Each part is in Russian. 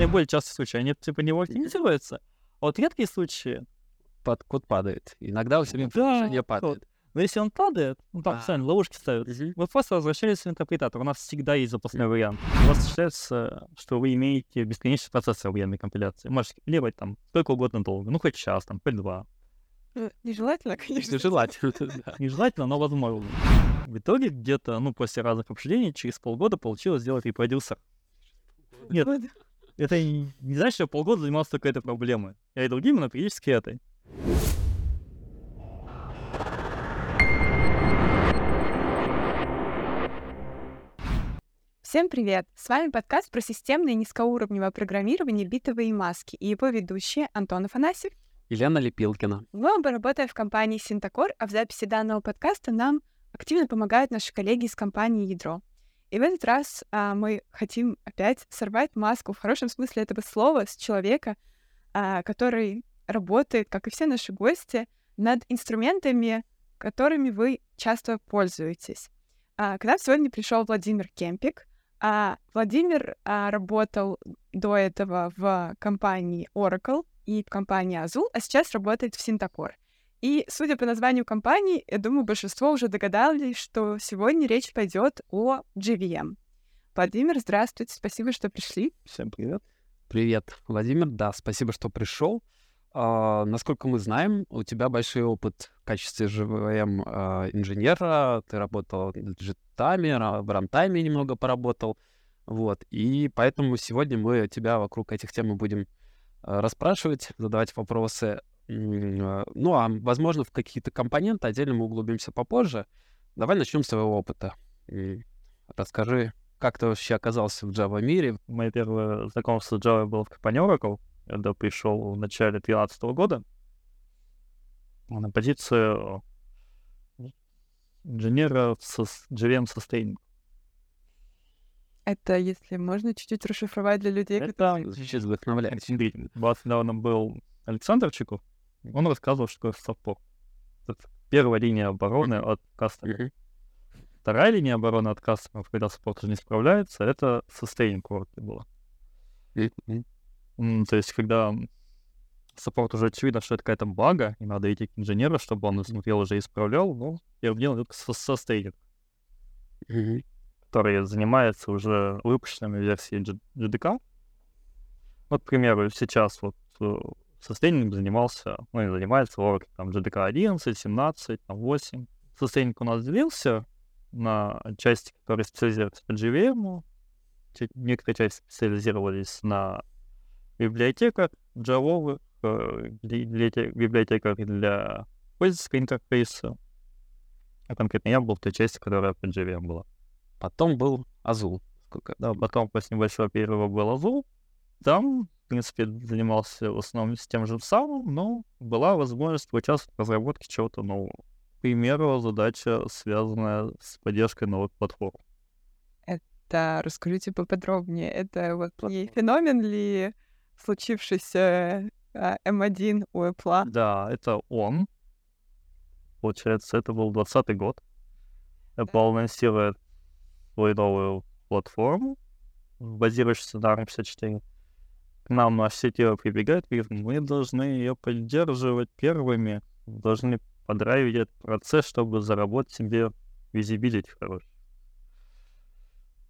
наиболее частые случаи, они типа не оптимизируются. А вот редкие случаи... Под код падает. Иногда у себя Да, не падает. Но если он падает, ну там А. специально ловушки ставят, Мгм. вы просто возвращаетесь в интерпретатор. У нас всегда есть запасной вариант. У вас считается, что вы имеете бесконечный процесс военной компиляции. Можете компилировать там сколько угодно долго. Ну, хоть час, там, хоть два. Ну, Нежелательно, конечно. Желательно. да. Нежелательно, но возможно. В итоге где-то, ну, после разных обсуждений, через полгода получилось сделать репродюсер. Нет. Это не, значит, что я полгода занимался только этой проблемой. Я и другими, но периодически этой. Всем привет! С вами подкаст про системное и низкоуровневое программирование битовые маски и его ведущие Антон Афанасьев. Елена Лепилкина. Мы оба работаем в компании Синтакор, а в записи данного подкаста нам активно помогают наши коллеги из компании Ядро. И в этот раз а, мы хотим опять сорвать маску в хорошем смысле этого слова с человека, а, который работает, как и все наши гости, над инструментами, которыми вы часто пользуетесь. А, к нам сегодня пришел Владимир Кемпик. А, Владимир а, работал до этого в компании Oracle и в компании Azul, а сейчас работает в Синтакор. И, судя по названию компании, я думаю, большинство уже догадались, что сегодня речь пойдет о GVM. Владимир, здравствуйте, спасибо, что пришли. Всем привет. Привет, Владимир. Да, спасибо, что пришел. А, насколько мы знаем, у тебя большой опыт в качестве ЖВМ а, инженера. Ты работал в джетами, ра- в рантайме немного поработал. Вот. И поэтому сегодня мы тебя вокруг этих тем будем а, расспрашивать, задавать вопросы. А, Ну, а возможно, в какие-то компоненты отдельно мы углубимся попозже. Давай начнем с твоего опыта. Расскажи, как ты вообще оказался в Java мире, Мое первое знакомство с Java было в компании Oracle, когда пришел в начале 2013 года на позицию инженера в сос- JVM Sustaining. Это, если можно, чуть-чуть расшифровать для людей, Это Звучит вдохновляюще. Смотрите, у недавно был Александр Чиков, он рассказывал, что такое support. Это первая линия обороны от кастомера. Мгм. Вторая линия обороны от кастомеров, когда support уже не справляется, это sustaining work было. То есть, когда support уже очевидно, что это какая-то бага, и надо идти к инженеру, чтобы он смотрел уже исправлял, ну, первым делом идет sustaining, Мгм. который занимается уже выпущенными версией J- JDK. Вот, к примеру, сейчас вот сустейнинг занимался, ну, и занимается Oracle, там, GDK 11, 17, там, 8. Сустейнинг у нас делился на части, которые специализируются по JVM, некоторые части специализировались на библиотеках джавовых, э, библиоте- библиотеках для пользовательского интерфейса. А конкретно я был в той части, которая по JVM была. Потом был. Сколько? Да, потом после небольшого перерыва был Azul. Там, в принципе, занимался в основном с тем же самым, но была возможность участвовать в разработке чего-то нового. К примеру, задача, связанная с поддержкой новых платформ. Да, расскажите поподробнее. Это вот не феномен ли случившийся а, М1 у Apple? Да, это он. Получается, это был 20 год. Apple анонсирует свою новую платформу, базирующуюся на ARM54. К нам наш CTO прибегает и говорит, мы должны ее поддерживать первыми, должны подрайвить этот процесс, чтобы заработать себе визибилити хороший.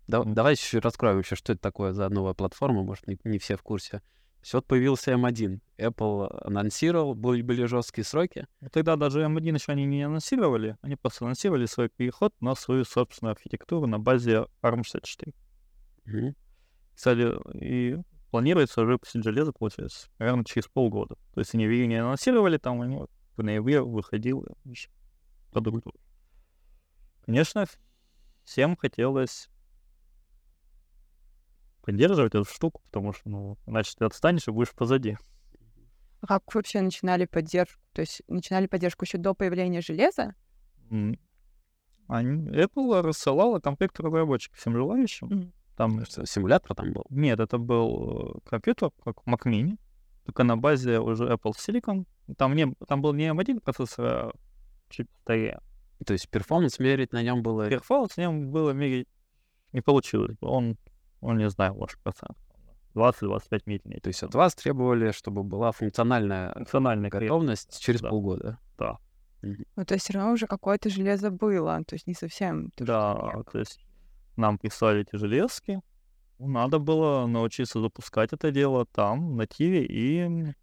Да- давай еще раскроем вообще, что это такое за новая платформа, может, не, не все в курсе. Есть вот появился M1, Apple анонсировал, были, были жесткие сроки. И Тогда даже M1 еще они не анонсировали, они просто анонсировали свой переход на свою собственную архитектуру на базе ARM64. Мгм. Кстати, и планируется уже выпустить железо, получается, наверное, через полгода. То есть они в июне анонсировали, там и вот в ноябре выходил продукт. Конечно, всем хотелось поддерживать эту штуку, потому что, ну, иначе ты отстанешь и будешь позади. А Как вообще начинали поддержку? То есть начинали поддержку еще до появления железа? М. Они- Apple рассылала комплект разработчиков всем желающим. Мгм. Там Что, Симулятор там был. Нет, это был э, компьютер, как Mac Mini, только на базе уже Apple Silicon. Там, не, там был не M1 процессор, а чуть старее. То есть performance мерить на нем было... Перфаут с ним было мерить не получилось. бы. Он, он не знаю, может, процент. 20-25 медленнее. То есть от вас требовали, чтобы была функциональная функциональная готовность через да. полгода. Да. Ну, то есть все равно уже какое-то железо было, то есть не совсем... то, Да, то есть нам прислали эти железки. Надо было научиться запускать это дело там, на Тиве, и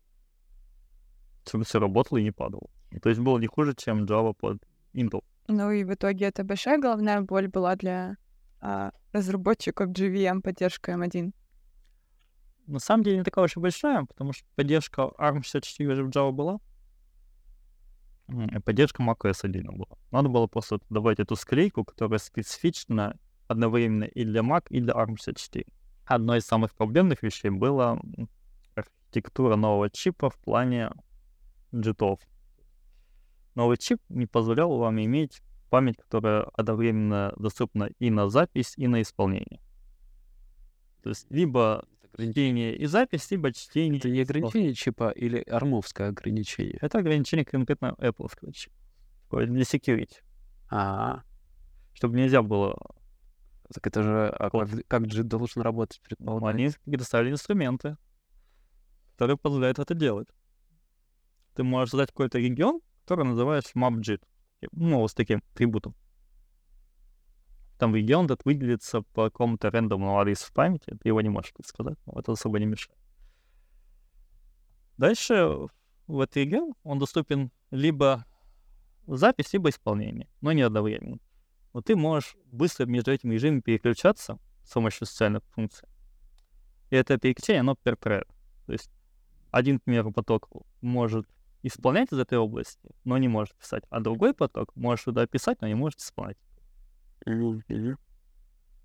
чтобы все работало и не падало. То есть было не хуже, чем Java под Intel. Ну и в итоге это большая головная боль была для а, разработчиков GVM поддержка M1. На самом деле не такая уж и большая, потому что поддержка ARM64 уже в Java была. И Поддержка macOS 1 была. Надо было просто добавить эту склейку, которая специфична одновременно и для Mac, и для ARM64. Одной из самых проблемных вещей была архитектура нового чипа в плане джитов. Новый чип не позволял вам иметь память, которая одновременно доступна и на запись, и на исполнение. То есть либо чтение и запись, либо чтение. Это не ограничение чипа или армовское ограничение? Это ограничение конкретно Apple чипа. Для security. А, Чтобы нельзя было... так это же а как, как JIT должен работать, Ну, предполагаю? Они предоставили инструменты, которые позволяют это делать. Ты можешь задать какой-то регион, который называешь mapjit. Ну, вот с таким атрибутом. Там регион этот выделится по какому-то рандомному адресу в памяти, ты его не можешь предсказать, но это особо не мешает. Дальше в этот регион он доступен либо запись, либо исполнение, но не одновременно. Но ты можешь быстро между этими режимами переключаться с помощью социальных функций. И это переключение, оно per thread. То есть один, к примеру, поток может исполнять из этой области, но не может писать, а другой поток может туда писать, но не может исполнять.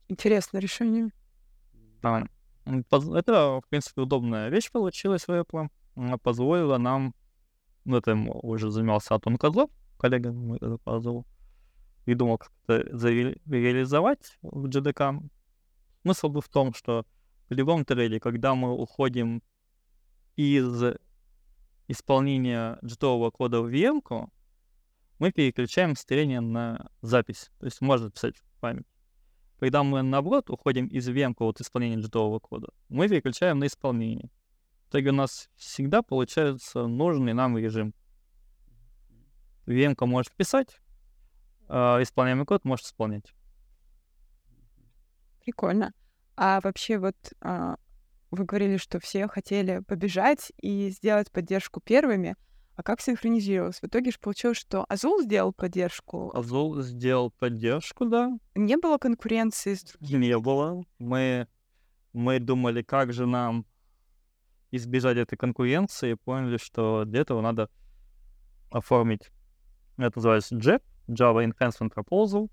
Интересное решение. А, поз- Это, в принципе, удобная вещь получилась в Apple. Она позволила нам, ну, это уже занимался Антон Козлов, коллега мой это позвал, придумал, как это реализовать в JDK. Смысл был в том, что в любом трейде, когда мы уходим из исполнения джитового кода в VM, мы переключаем строение на запись. То есть можно писать в память. Когда мы, наоборот, уходим из VM от исполнения джитового кода, мы переключаем на исполнение. Итоге у нас всегда получается нужный нам режим. VM может писать, исполняемый код может исполнять. Прикольно. А вообще вот а, вы говорили, что все хотели побежать и сделать поддержку первыми. А как синхронизировалось? В итоге же получилось, что Азул сделал поддержку. Azul сделал поддержку, да. Не было конкуренции с другими. Не было. Мы, мы думали, как же нам избежать этой конкуренции, и поняли, что для этого надо оформить, это называется JEP, Java Enhancement Proposal,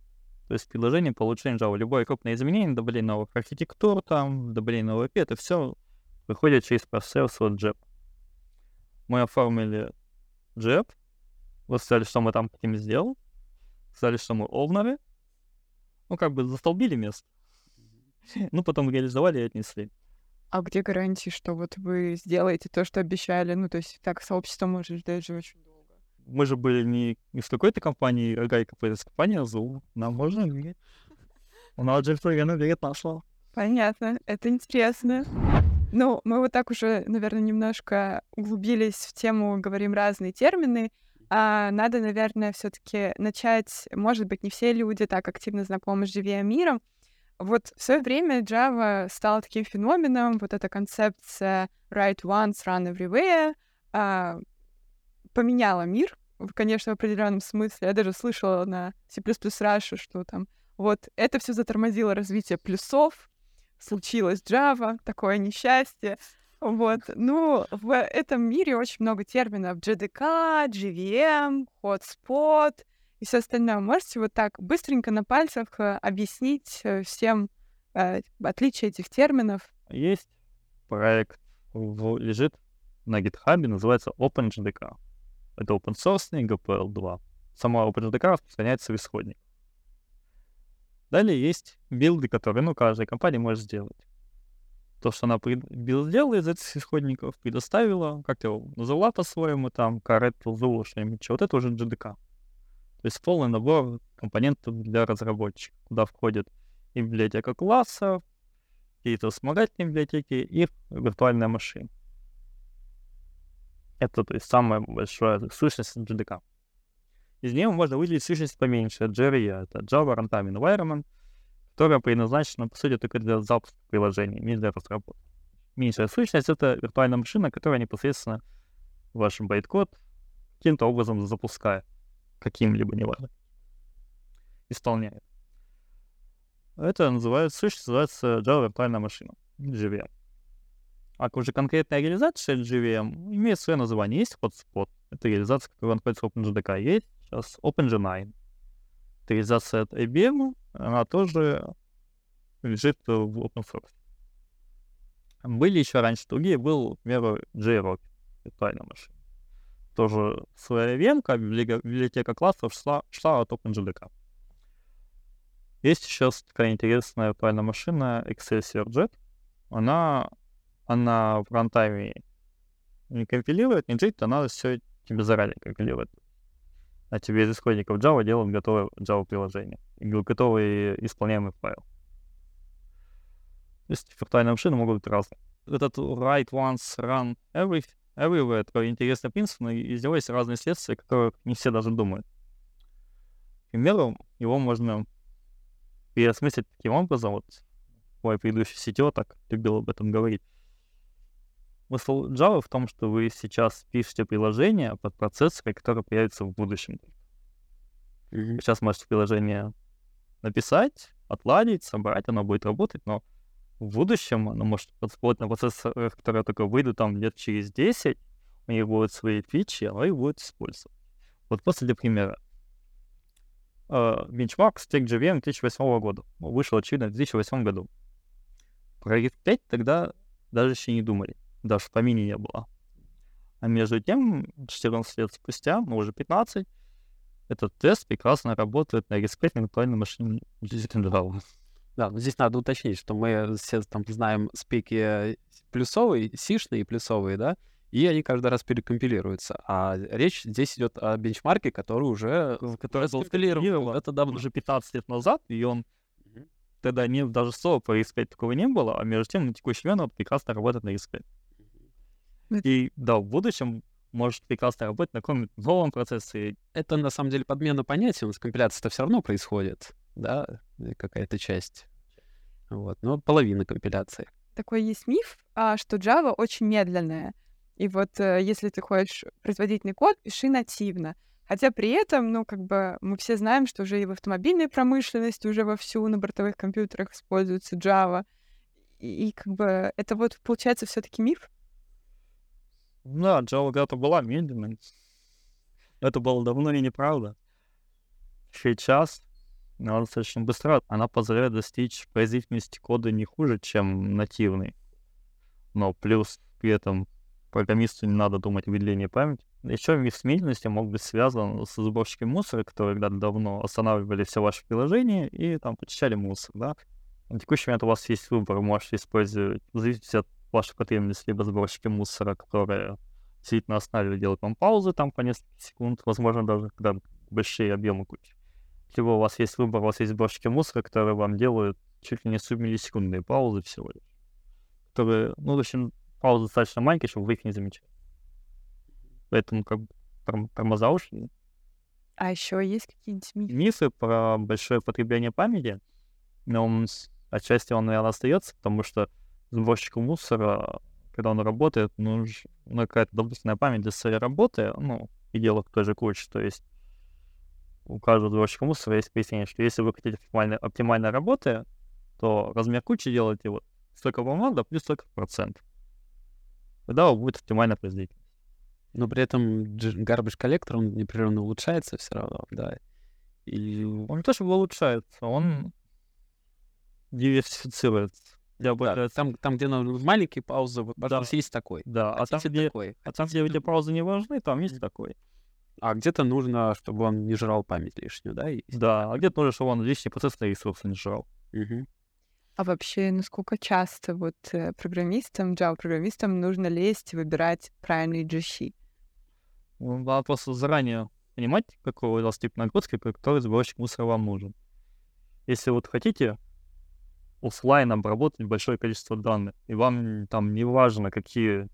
то есть предложение по улучшению Java. Любое крупное изменение, добавление новых архитектур, там, добавление нового API, это все выходит через процесс вот JEP. Мы оформили JEP, сказали, что мы там хотим сделать, сказали, что мы овнеры, ну, как бы застолбили место. Ну, потом реализовали и отнесли. А где гарантии, что вот вы сделаете то, что обещали? Ну, то есть так сообщество может ждать же очень долго. Мы же были не из какой-то компании а из компании Azul. Нам можно. У нас же время верит на слово. Понятно, это интересно. Ну, мы вот так уже, наверное, немножко углубились в тему, говорим разные термины. А надо, наверное, все-таки начать. Может быть, не все люди так активно знакомы с JVM миром. Вот в свое время Java стала таким феноменом, вот эта концепция write once, run everywhere а, поменяла мир, конечно, в определенном смысле. Я даже слышала на C++ Russia, что там вот это все затормозило развитие плюсов, случилось Java, такое несчастье. Вот. Ну, в этом мире очень много терминов. JDK, JVM, Hotspot и все остальное. Можете вот так быстренько на пальцах э, объяснить э, всем э, отличия этих терминов? Есть проект, лежит на GitHub, называется OpenJDK. Это open source GPL2. Сама OpenJDK распространяется в исходник. Далее есть билды, которые, ну, каждая компания может сделать. То, что она build сделала из этих исходников, предоставила, как его назвала по-своему, там, Corretto, Zulu, что-нибудь, вот это уже JDK. То есть полный набор компонентов для разработчиков, куда входит и библиотека классов, какие-то вспомогательные библиотеки и виртуальная машина. Это, то есть, самая большая сущность JDK. Из нее можно выделить сущность поменьше, JRE, это Java Runtime Environment, которая предназначена, по сути, только для запуска приложений, не для разработки. Меньшая сущность — это виртуальная машина, которая непосредственно ваш байткод каким-то образом запускает, каким-либо, неважно, исполняет. Это называется, сущность называется Java виртуальная машина, JVM. А уже конкретная реализация JVM имеет свое название. Есть hotspot, это реализация, которая находится в OpenJDK. Есть сейчас OpenG9. Это реализация от IBM, она тоже лежит в open source. Были еще раньше другие, был, к примеру, JRock, виртуальная машина. Тоже своя венка, библиотека классов шла, шла от OpenJDK. Есть сейчас такая интересная виртуальная машина Excelsior. Она, она в рантайме не компилирует, не джит, она все тебе заранее компилирует. А тебе из исходников Java делают готовое Java приложение, готовый исполняемый файл. То есть виртуальные машины могут быть разные. Этот write once, run every, everywhere, такой интересный принцип, но из него есть разные следствия, которые не все даже думают. К примеру, его можно переосмыслить таким образом, вот мой предыдущий CTO так любил об этом говорить. Смысл Java в том, что вы сейчас пишете приложение под процессоры, которые появятся в будущем. Вы сейчас можете приложение написать, отладить, собрать, оно будет работать, но в будущем оно может работать на процессорах, которые только выйдут там лет через 10, у них будут свои фичи, оно их будет использовать. Вот просто для примера бенчмарк uh, Stack JVM 2008 года. Вышел, очевидно, в 2008 году. Про RIF 5 тогда даже еще не думали. Даже в помине не было. А между тем, 14 лет спустя, ну уже 15, этот тест прекрасно работает на на виртуальной машине. Да, но здесь надо уточнить, что мы все там знаем спеки плюсовые, сишные и плюсовые, да, и они каждый раз перекомпилируются. А речь здесь идет о бенчмарке, который уже... Который был скомпилирован. Это давно, уже 15 лет назад, и он тогда не, даже слова по RISC такого не было, а между тем на текущий момент он прекрасно работает на mm-hmm. И да, в будущем может прекрасно работать на каком-нибудь новом процессе. Это на самом деле подмена понятий, у нас компиляция-то все равно происходит, да, какая-то часть. Вот, но половина компиляции. Такой есть миф, а, что Java очень медленная. И вот э, если ты хочешь производительный код, пиши нативно. Хотя при этом, ну, как бы мы все знаем, что уже и в автомобильной промышленности уже вовсю на бортовых компьютерах используется Java. И, и как бы это вот получается все таки миф? Да, Java когда-то была медленной. Это было давно и неправда. Сейчас она достаточно быстро. Она позволяет достичь производительности кода не хуже, чем нативный. Но плюс при этом программисту не надо думать о выделении памяти. Еще миф с медленностью мог быть связан с сборщиком мусора, которые когда-то давно останавливали все ваши приложения и там почищали мусор, да. На текущий момент у вас есть выбор, вы можете использовать, в зависимости от ваших потребностей, либо сборщики мусора, которые действительно останавливают, делают вам паузы там по несколько секунд, возможно, даже когда большие объемы кучи. Либо у вас есть выбор, у вас есть сборщики мусора, которые вам делают чуть ли не субмиллисекундные паузы всего лишь. Которые, ну, в общем, паузы достаточно маленькие, чтобы вы их не замечали. Поэтому как бы тормоза ушли. А еще есть какие-нибудь мифы? Мифы про большое потребление памяти. Но отчасти он, наверное, остается, потому что сборщику мусора, когда он работает, ну, ну какая-то дополнительная память для своей работы, ну, и дело в той же куче. То есть у каждого сборщика мусора есть пояснение, что если вы хотите оптимальной, оптимальной работы, то размер кучи делаете вот столько бумаг, да, плюс столько процентов тогда будет оптимальная производительность. Но при этом garbage коллектор, он непрерывно улучшается все равно, да. И он не то, чтобы улучшается, он диверсифицируется. Я да, там, там, где нужны маленькие паузы, вот, пожалуйста, да. есть такой. Да, а, а там, где, такой. а там, где эти паузы не важны, там есть такой. А где-то нужно, чтобы он не жрал память лишнюю, да? Есть да, а где-то нужно, чтобы он лишние процессные ресурсы не жрал. Угу. А вообще, насколько часто вот э, программистам, Java-программистам нужно лезть и выбирать правильный GC? Надо просто заранее понимать, какого у вас тип нагрузки, который сборщик мусора вам нужен. Если вот хотите офлайн обработать большое количество данных. И вам там не важно, какие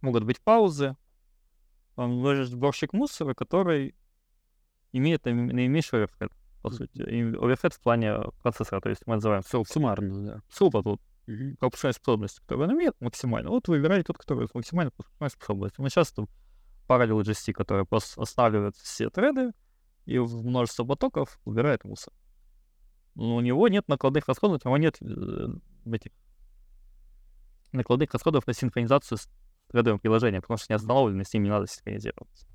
могут быть паузы. Вам нужен сборщик мусора, который имеет наименьший оверхед, по сути. Оверхед в плане процессора, то есть мы называем суммарно, да. Супа тут mm-hmm. пропускная способность, которую он имеет, максимально. Вот выбираете тот, который с максимальной пропускной способностью. Мы сейчас тут Parallel GC, который просто останавливает все треды и в множество потоков убирает мусор. Но у него нет накладных расходов, у него нет э, этих накладных расходов на синхронизацию с тредовым приложением, потому что не остановлено, с ним не надо синхронизироваться.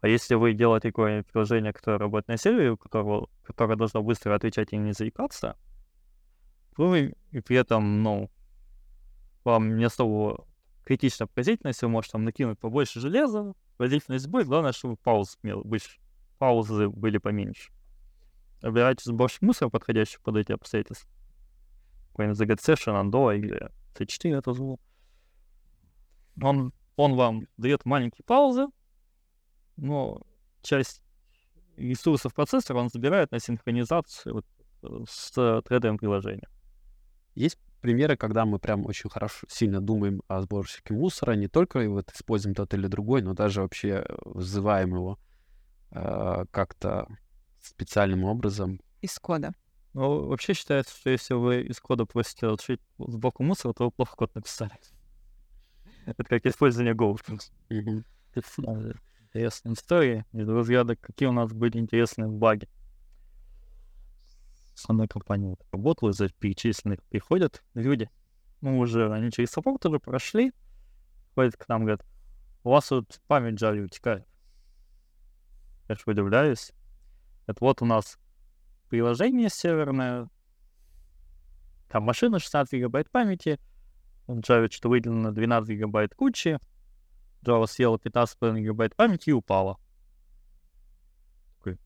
А если вы делаете какое-нибудь приложение, которое работает на сервере, у которого, которое должно быстро отвечать и не заикаться, вы и при этом, ну, вам не особо критична производительность, вы можете там накинуть побольше железа, производительность будет, главное, чтобы пауз паузы были поменьше. Выбирайте сборщик мусора, подходящий под эти обстоятельства. Какой-нибудь ZG Session, Ando или C4 это звук. Он, он вам дает маленькие паузы, но часть ресурсов процессора он забирает на синхронизацию вот, с тредовым приложением. Есть примеры, когда мы прям очень хорошо, сильно думаем о сборщике мусора, не только вот используем тот или другой, но даже вообще э, вызываем его э, как-то специальным образом. Из кода. Ну, вообще считается, что если вы из кода просите отшить сборку мусора, то вы плохо код написали. Это как использование Go. Интересные истории из разряда, какие у нас были интересные баги. С одной компанией вот работал, из перечисленных приходят люди, ну, уже они через саппорт уже прошли, ходят к нам, говорят, у вас вот память Java утекает. Я же удивляюсь. Это вот у нас приложение серверное, там машина 16 гигабайт памяти, Java что выделено 12 гигабайт кучи, Java съела 15,5 гигабайт памяти и упала. Такой,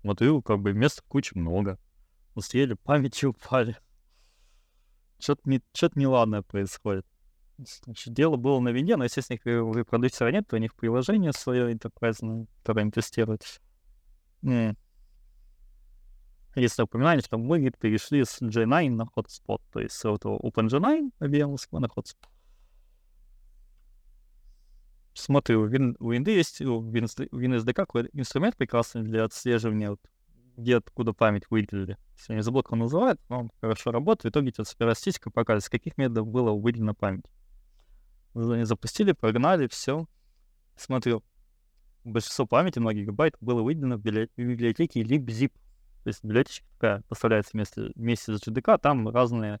смотрю, как бы места кучи много. Ну, съели памяти упали. Что-то не, что-то неладное происходит. Значит, дело было на вине, но, естественно, если вы продюсера нет, то у них приложение свое enterprise, которое им тестируют. Mm. Если упоминали, что мы перешли с J9 на Hotspot, то есть с этого OpenG9 IBM на Hotspot смотрю, у Windows есть, у WinSDK какой инструмент прекрасный для отслеживания, вот, где откуда память выделили. Если не забыл, как он называет, он хорошо работает. В итоге тебе статистика показывает, с каких методов было выделена память. Они запустили, прогнали, все. Смотрю, большинство памяти, много гигабайт, было выделено в библиотеке libzip. То есть библиотечка такая поставляется вместе, вместе с GDK, там разные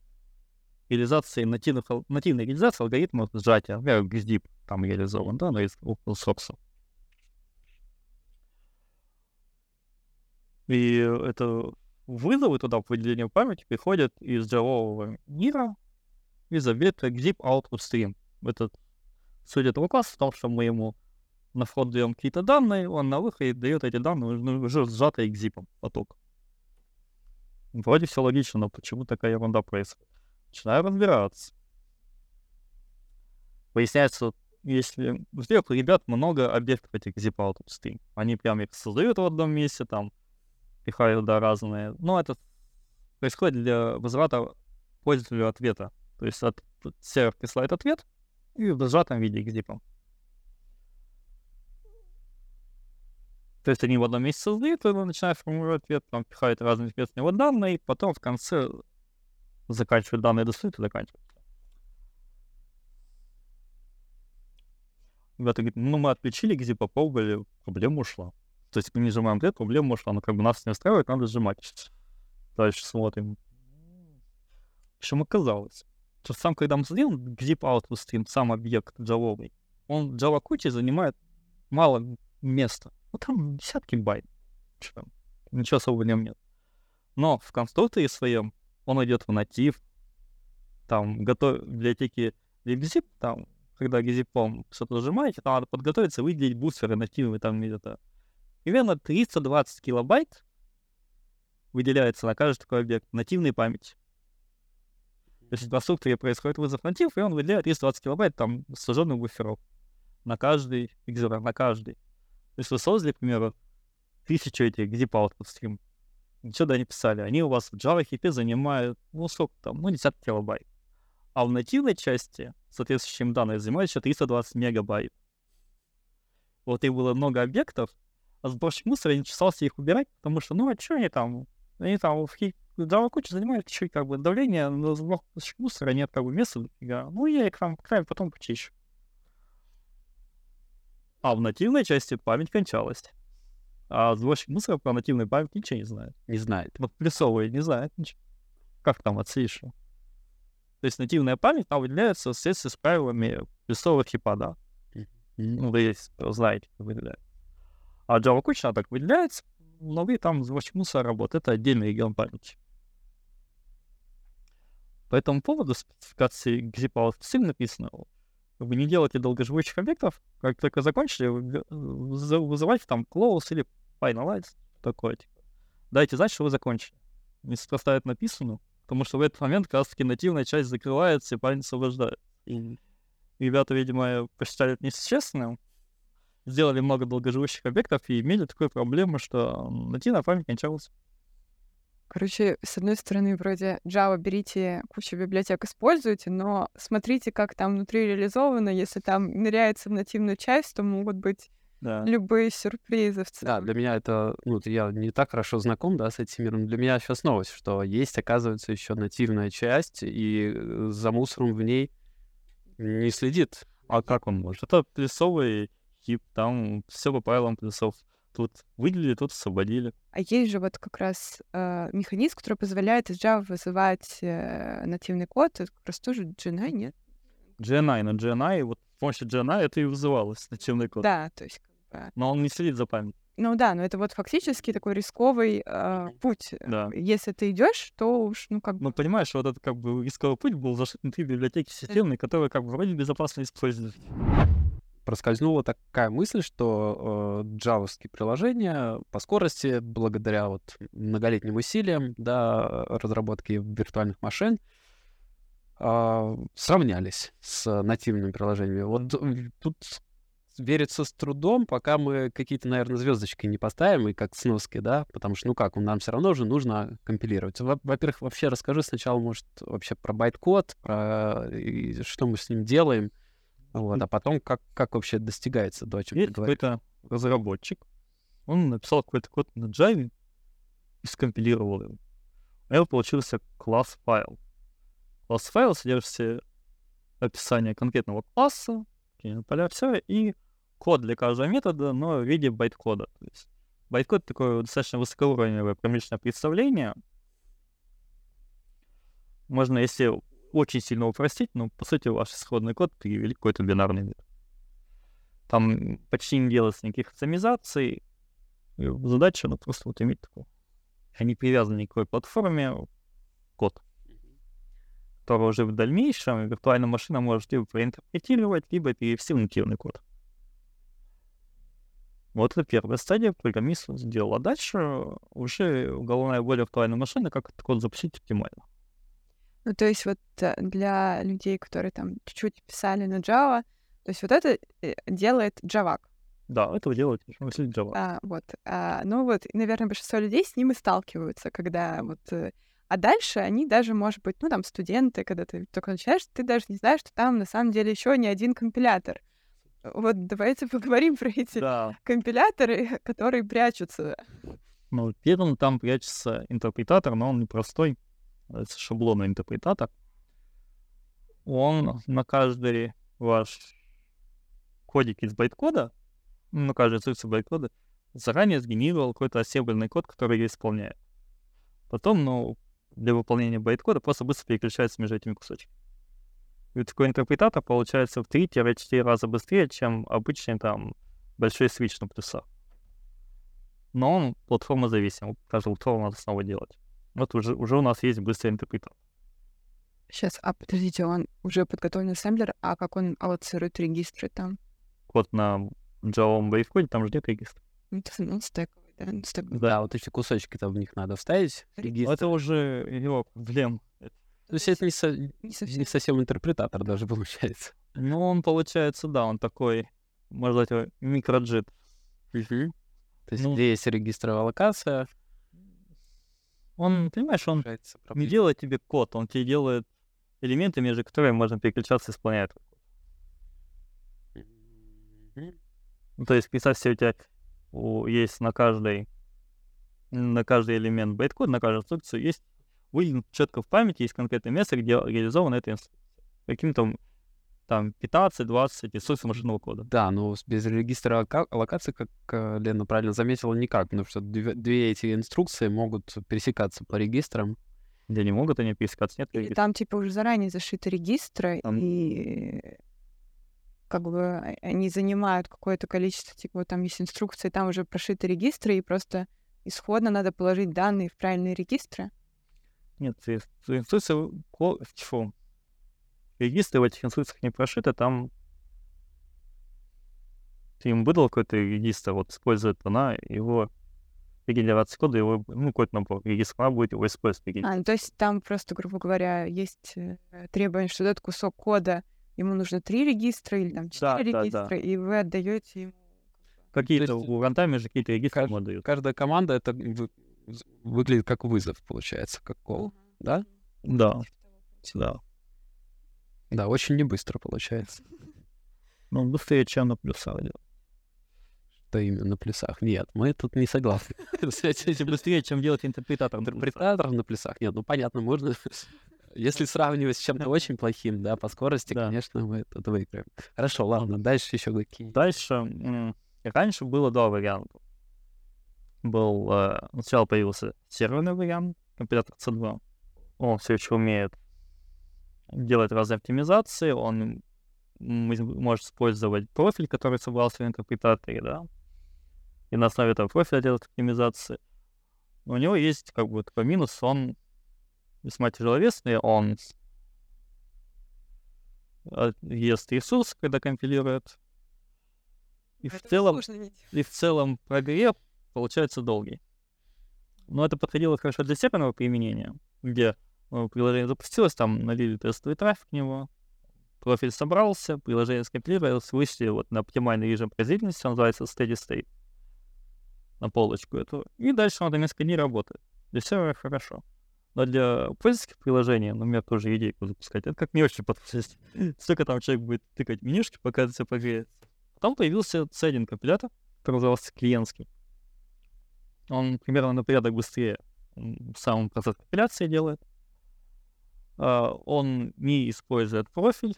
реализации нативных, нативной реализации алгоритмов сжатия, например, GZIP там реализован, да, но из open source. И это вызовы туда по выделению памяти приходят из джавового мира из объекта zip output stream. Это суть этого класса в том, что мы ему на вход даем какие-то данные, он на выходе дает эти данные уже сжатые к зипам поток. Вроде все логично, но почему такая ерунда происходит? Начинаю разбираться. Выясняется, если во-первых, у ребят много объектов этих zip-out stream. Они прям их создают в одном месте, там, пихают да, разные. Но это происходит для возврата пользователю ответа. То есть от, сервер присылает ответ и в сжатом виде к То есть они в одном месте создают, и начинают формулировать ответ, там пихают разные ответственные данные, и потом в конце заканчивают данные достают и заканчивают. Ребята говорят, ну мы отключили где попробовали, проблема ушла. То есть мы не сжимаем ответ, проблема ушла, но как бы нас не устраивает, надо сжимать. Дальше смотрим. В общем, оказалось, что сам, когда мы сделал zip out stream, сам объект джавовый, он Java кучи занимает мало места. Ну там десятки байт. Что Ничего особого в нем нет. Но в конструкторе своем он идет в натив, там готов библиотеки libzip, там, когда gzip что-то нажимаете, там надо подготовиться, выделить буферы нативные, там где-то. Примерно 320 килобайт выделяется на каждый такой объект нативной памяти. То есть в конструкторе происходит вызов натив, и он выделяет 320 килобайт там сожженных буферов на каждый XR, на каждый. То есть вы создали, к примеру, тысячу этих output stream ничего да не писали. Они у вас в Java хипе занимают, ну, сколько там, ну, десятки килобайт. А в нативной части соответствующим данные занимают еще 320 мегабайт. Вот и было много объектов, а сборщик мусора не чесался их убирать, потому что, ну, а что они там? Они там в Java куча занимают еще как бы давление на сборщик мусора, нет как бы места. Ну, я их там потом почищу. А в нативной части память кончалась. А сборщик мусора про нативную память ничего не знает. Не знает. Вот плюсовые не знает ничего. Как там отследишь? То есть нативная память там выделяется в соответствии с правилами плюсового хипа, да. Ну, вы знаете, как выделяется. А Java куча так выделяется, но вы там сборщик мусора работает. Это отдельный регион памяти. По этому поводу в спецификации сильно написано, вы не делайте долгоживущих объектов, как только закончили, выз- вызывайте там close или finalize, такое, типа. Дайте знать, что вы закончили. Просто это написано, потому что в этот момент как раз-таки нативная часть закрывается и память освобождает. И ребята, видимо, посчитали это несущественным, сделали много долгоживущих объектов и имели такую проблему, что нативная память кончалась. Короче, с одной стороны, вроде Java берите кучу библиотек, используйте, но смотрите, как там внутри реализовано. Если там ныряется в нативную часть, то могут быть Да. любые сюрпризы в Да, целом. для меня это, ну, я не так хорошо знаком, да, с этим миром. Для меня сейчас новость, что есть, оказывается, еще нативная часть, и э, за мусором в ней не следит. А как он может? Это плюсовый хип, там все по правилам плюсов. Тут выделили, тут освободили. А есть же вот как раз э, механизм, который позволяет из Java вызывать э, нативный код. Это как раз тоже GNI, нет? GNI на GNI, вот с помощью GNI это и вызывалось, нативный код. Да, то есть как бы... Но он не следит за памятью. Ну да, но это вот фактически такой рисковый э, путь. Да. Если ты идешь, то уж, ну как бы... Ну, понимаешь, вот этот как бы рисковый путь был зашит внутри библиотеки системной, которые как бы вроде безопасно использовать. Проскользнула такая мысль, что э, джавовские приложения по скорости, благодаря вот многолетним усилиям, да, разработки виртуальных машин, а, сравнялись с нативными приложениями. Вот м, тут верится с трудом, пока мы какие-то, наверное, звездочки не поставим, и как сноски, да, потому что, ну как, нам все равно же нужно компилировать. Во- Во-первых, вообще расскажи сначала, может, вообще про байт-код, про и что мы с ним делаем, вот, а потом как, как вообще достигается то, о чем ты Есть говоришь. какой-то разработчик, он написал какой-то код на Java и скомпилировал его. У него получился класс файл. Класс файл содержит в себе описание конкретного класса, поля, все, и код для каждого метода, но в виде байт-кода. То есть байт-код такое достаточно высокоуровневое промышленное представление. Можно, если очень сильно упростить, но по сути ваш исходный код перевели в какой-то бинарный вид. Там почти не делается никаких оптимизаций. Задача, ну, просто вот иметь такой, а не привязанный ни к какой платформе код, который уже в дальнейшем виртуальная машина может либо проинтерпретировать, либо перевести в нативный код. Вот это первая стадия, программист сделал. А дальше уже головная боль виртуальной машины, как этот код запустить оптимально. Ну, то есть вот э, для людей, которые там чуть-чуть писали на Java, то есть вот это э, делает Java. Да, этого делает Василий Java. А, вот. А, ну вот, наверное, большинство людей с ним и сталкиваются, когда вот... э, А дальше они даже, может быть, ну, там, студенты, когда ты только начинаешь, ты даже не знаешь, что там на самом деле еще не один компилятор. Вот давайте поговорим про эти Да. компиляторы, которые прячутся. Ну, первым там прячется интерпретатор, но он непростой. Это шаблонный интерпретатор. Он на каждый ваш кодик из байткода, ну, на каждую инструкцию байткода, заранее сгенерировал какой-то ассемблерный код, который ее исполняет. Потом, ну, для выполнения байткода просто быстро переключается между этими кусочками. И такой интерпретатор получается в 3-4 раза быстрее, чем обычный там большой свич на плюсах но он платформа зависим. Каждую платформу надо снова делать. Вот уже, уже у нас есть быстрый интерпретатор. Сейчас, а подождите, он уже подготовлен ассемблер, а как он аллоцирует регистры там? Код на Java Wavecoде, там же нет регистра. Ну, это, ну, стековый, да, ну, стековый. Да, вот эти кусочки-то в них надо вставить. регистр. это уже его проблем. То есть это не, со- Не не совсем. совсем интерпретатор даже получается. Ну, он получается, да, он такой, можно сказать, его микроджит. То есть Ну. где есть регистровая локация, Он, понимаешь, он не делает тебе код, он тебе делает элементы, между которыми можно переключаться и исполнять. Мгм. Ну, то есть, представь себе, у тебя у- есть на каждой на каждый элемент байткод, на каждую инструкцию есть выделен четко в памяти, есть конкретное место, где реализована эта инструкция. Каким-то там 15-20 инструкций машинного кода. Да, но без регистра лока- локации, как э, Лена правильно заметила, никак, потому что две, две эти инструкции могут пересекаться по регистрам. Где не могут они пересекаться, нет регистра. там, типа, уже заранее зашиты регистры, Там- и как бы а- они занимают какое-то количество, типа, вот там есть инструкции, там уже прошиты регистры, и просто исходно надо положить данные в правильные регистры. Нет, и- и инструкции, ко- тьфу, регистры в этих инструкциях не прошиты, там ты им выдал какой-то регистр, вот использует она его регенерация кода, его, ну, какой-то набор регистров, она будет его использовать. А, ну, то есть там просто, грубо говоря, есть э, требование, что этот кусок кода, ему нужно три регистра или там Да, четыре да, да. регистра, и вы отдаете ему. Какие-то есть у рантайме же какие-то регистры кажд- ему дают. Каждая команда это вы- выглядит как вызов, получается, как кол. Да? Да, да. Да, очень не быстро получается. Ну, быстрее, чем на плюсах делать. Что именно на плюсах? Нет, мы тут не согласны. быстрее, чем делать интерпретатор. Интерпретатор на плюсах. Нет, ну понятно, можно... Если сравнивать с чем-то очень плохим, да, по скорости, конечно, мы тут выиграем. Хорошо, ладно, дальше еще какие Дальше, раньше было два варианта. Был, э, сначала появился серверный вариант, компилятор C2. Он все еще умеет делать разные оптимизации, он может использовать профиль, который собрался в интерпретаторе, да, и на основе этого профиля делать оптимизации. Но у него есть как бы такой минус, он весьма тяжеловесный, он ест ресурс, когда компилирует, и в целом и в целом прогрев получается долгий. Но это подходило хорошо для серверного применения, где приложение запустилось, там налили тестовый трафик в него, профиль собрался, приложение скомпилировалось, вышли вот на оптимальный режим производительности, он называется steady state, на полочку эту, и дальше он несколько дней работает. Для сервера хорошо. Но для пользовательских приложений, ну, меня тоже идейку запускать, это как не очень подходит. Столько там человек будет тыкать менюшки, пока это все прогреется. Потом появился C1 компилятор, который назывался клиентским. Он примерно на порядок быстрее сам процесс компиляции делает. А, Он не использует профиль,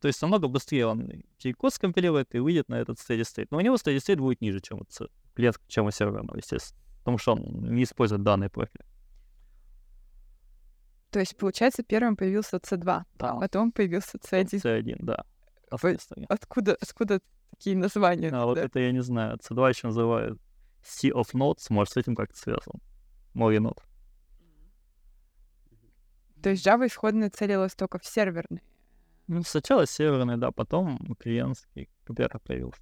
то есть намного быстрее он код скомпилирует и выйдет на этот steady state. Но у него steady state будет ниже, чем у клиентского, чем у серверного, естественно. Потому что он не использует данный профиль. То есть, получается, первым появился C2, Да. а потом появился C1. C1, да. Вы-. Откуда, откуда такие названия? А вот это я не знаю. C2 еще называют Sea of Nodes, может, с этим как-то связан. Море нод. То есть Java исходно целилась только в серверные. Ну, сначала серверный, да, потом клиентский компьютер появился.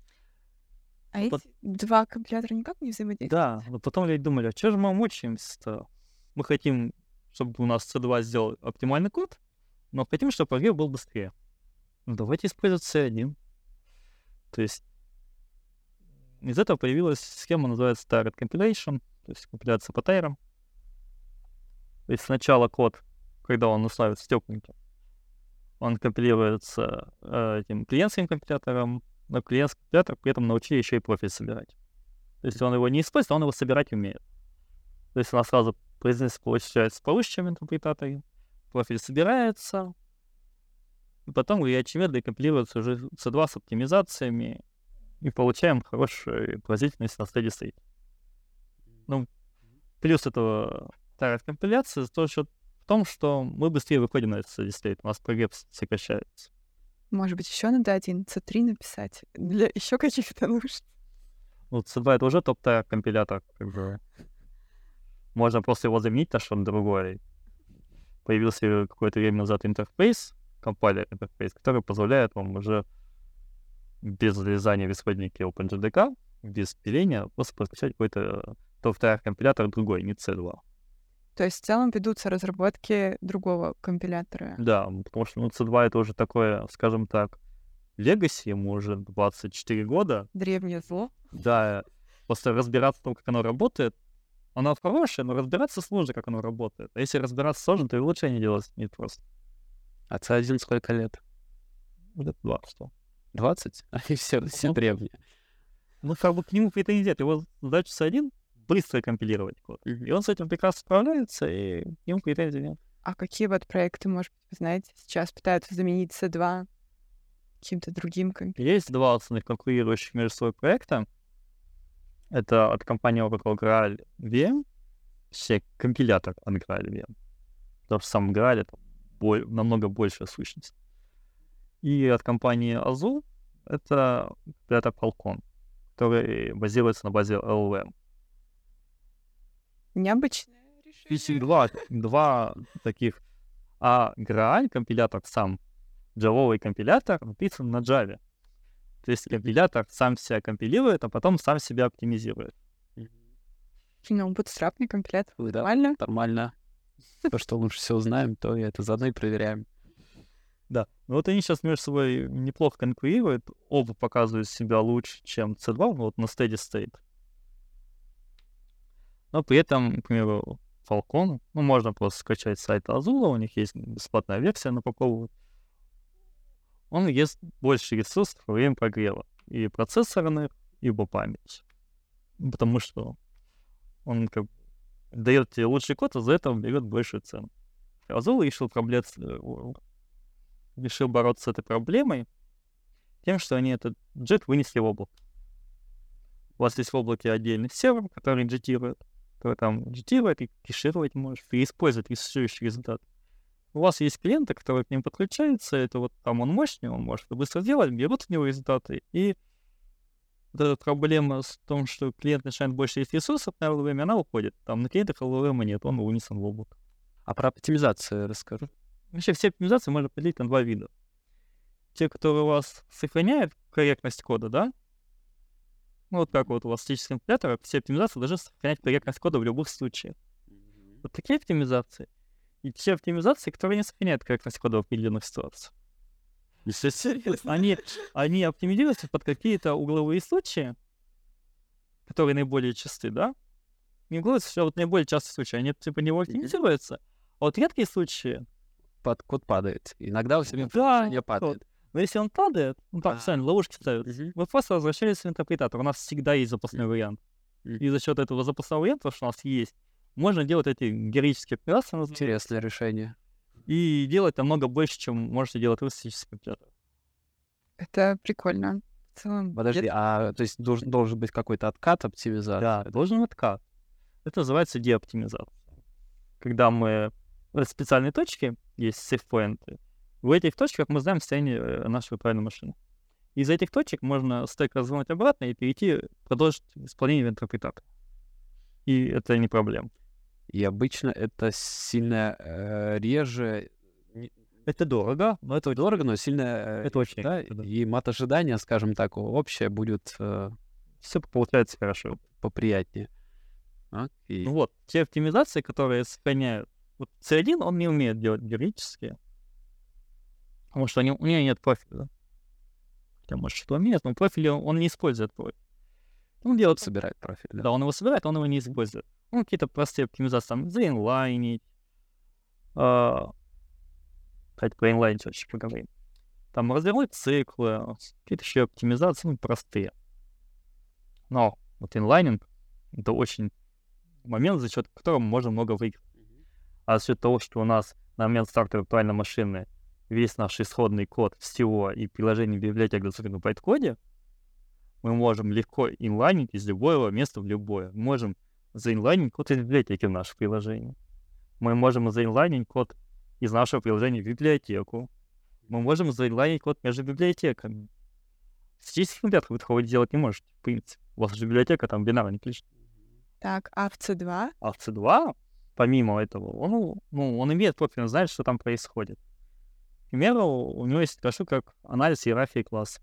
А Вот- эти два компилятора никак не взаимодействуют? Да, но потом люди думали, а что же мы мучаемся-то? Мы хотим, чтобы у нас C2 сделал оптимальный код, но хотим, чтобы прогрев был быстрее. Ну, давайте использовать C1. То есть из этого появилась схема, называется Target Compilation, то есть компиляция по тайрам. То есть сначала код, когда он устанавливается тепленьким, он компилируется э, этим клиентским компилятором, но клиентский компилятор при этом научили еще и профиль собирать. То есть он его не использует, он его собирать умеет. То есть у нас сразу производительность получается повыше, чем интерпретаторе. Профиль собирается, и потом реачимед компилируется уже C2 с оптимизациями, и получаем хорошую производительность на steady state. Ну, плюс этого тарget компиляции то, что том, что мы быстрее выходим на этот steady у нас прогрев сокращается. Может быть, еще надо один C3 написать для еще каких-то нужд. Ну, C2 это уже топ-тайр компилятор, как бы. Можно просто его заменить на что-то другое. Появился какое-то время назад интерфейс, компайлер интерфейс, который позволяет вам уже без залезания в исходники OpenJDK, без пиления, просто подключать какой-то топ-тайр компилятор другой, не C2. То есть в целом ведутся разработки другого компилятора. Да, потому что ну, C2 это уже такое, скажем так, Legacy, ему уже 24 года, Древнее зло. Да, просто разбираться в том, как оно работает, Оно хорошее, но разбираться сложно, как оно работает. А если разбираться сложно, то и улучшение делать не просто. А C1 сколько лет? Два, что. 20? Они все, все древние. Ну, как бы к нему претензий нет. Его задача C1 быстро компилировать код. Мгм. И он с этим прекрасно справляется, и к нему претензий нет. А какие вот проекты, может быть, вы знаете, сейчас пытаются заменить C2 каким-то другим? Есть два основных конкурирующих между собой проекта. Это от компании Oracle Graal VM, все компилятор от Graal VM. Потому что сам Graal это бо- намного большая сущность. И от компании Azure это компилятор Falcon, который базируется на базе LLM. Необычное решение. два, два таких. А Graal компилятор сам, джавовый компилятор, написан на Java. То есть компилятор сам себя компилирует, а потом сам себя оптимизирует. Ну, бутстрапный компилятор. Да, Нормально. нормально. То, что лучше всего знаем, то и это заодно и проверяем. Да. Ну вот они сейчас между собой неплохо конкурируют. Оба показывают себя лучше, чем C2, ну вот на Steady State. Но при этом, к примеру, Falcon, ну, можно просто скачать с сайта Azure, у них есть бесплатная версия попробовать. Он ест больше ресурсов во время прогрева. И процессорных, и память. Потому что он как дает тебе лучший код, а за это берет большую цену. Azure решил проблем решил бороться с этой проблемой тем, что они этот джет вынесли в облако. У вас есть в облаке отдельный сервер, который джетирует, который там джетирует и кешировать может, и использовать существующий результат. У вас есть клиенты, которые к ним подключаются, это вот там он мощный, он может это быстро сделать, берут от него результаты, и вот эта проблема с том, что клиент начинает больше есть ресурсов на LLM, она уходит. Там на клиентах LLM нет, он вынесен в облако. А про оптимизацию расскажу. Вообще все оптимизации можно поделить на два вида. Те, которые у вас сохраняют корректность кода, да? Ну, вот как вот у вас статический компилятор, все оптимизации должны сохранять корректность кода в любых случаях. Вот такие оптимизации. И те оптимизации, которые не сохраняют корректность кода в определенных ситуациях. Серьезно? Они, они оптимизируются под какие-то угловые случаи, которые наиболее часты, да? Не угловые случаи, а вот наиболее частые случаи, они типа не оптимизируются. А вот редкие случаи, Под код падает. Иногда у себя Да, не падает. Но если он падает, ну так, А. специально ловушки ставят, Мгм. вы просто возвращаетесь в интерпретатор. У нас всегда есть запасной вариант. И за счет этого запасного варианта, что у нас есть, можно делать эти героические операции Интересное решение. и делать намного больше, чем можете делать вы с компьютером. Это прикольно. В целом, Подожди, а то есть должен, должен быть какой-то откат оптимизации? Да, должен откат. Это называется деоптимизация. Когда мы в специальные точки, есть сейфпоинты, в этих точках мы знаем состояние э, нашей правильной машины. Из этих точек можно стек развернуть обратно и перейти, продолжить исполнение в интерпретатор. И это не проблема. И обычно это сильно э, реже, Это дорого, но это дорого, но сильно э, Это очень да, редко, да. и мат ожидания, скажем так, общее будет э, все получается хорошо. поприятнее. Окей. Ну вот, те оптимизации, которые сохраняют... Вот C1, он не умеет делать героические. Потому что они- у него нет профиля, да? Хотя, может, что умеет, но профили он, не использует профиль. Он делает... собирает профиль, да. Да, он его собирает, он его не использует. Ну, какие-то простые оптимизации, там, заинлайнить. а, Кстати, про инлайнить очень поговорим. Там развернуть циклы, какие-то еще оптимизации, ну, простые. Но вот инлайнинг — это очень момент, за счет которого можем много выиграть. А за счет того, что у нас на момент старта виртуальной машины весь наш исходный код всего и приложение библиотек доступен в байткоде, мы можем легко инлайнить из любого места в любое. Мы можем заинлайнить код из библиотеки в наше приложение. Мы можем заинлайнить код из нашего приложения в библиотеку. Мы можем заинлайнить код между библиотеками. Статических компьютеров вы такого делать не можете, в принципе. У вас же библиотека там бинарный ключ. Так, а в C2? А в C2, помимо этого, он, ну, он имеет профиль, он знает, что там происходит. Примеру, у него есть такая штука, как анализ иерархии класса.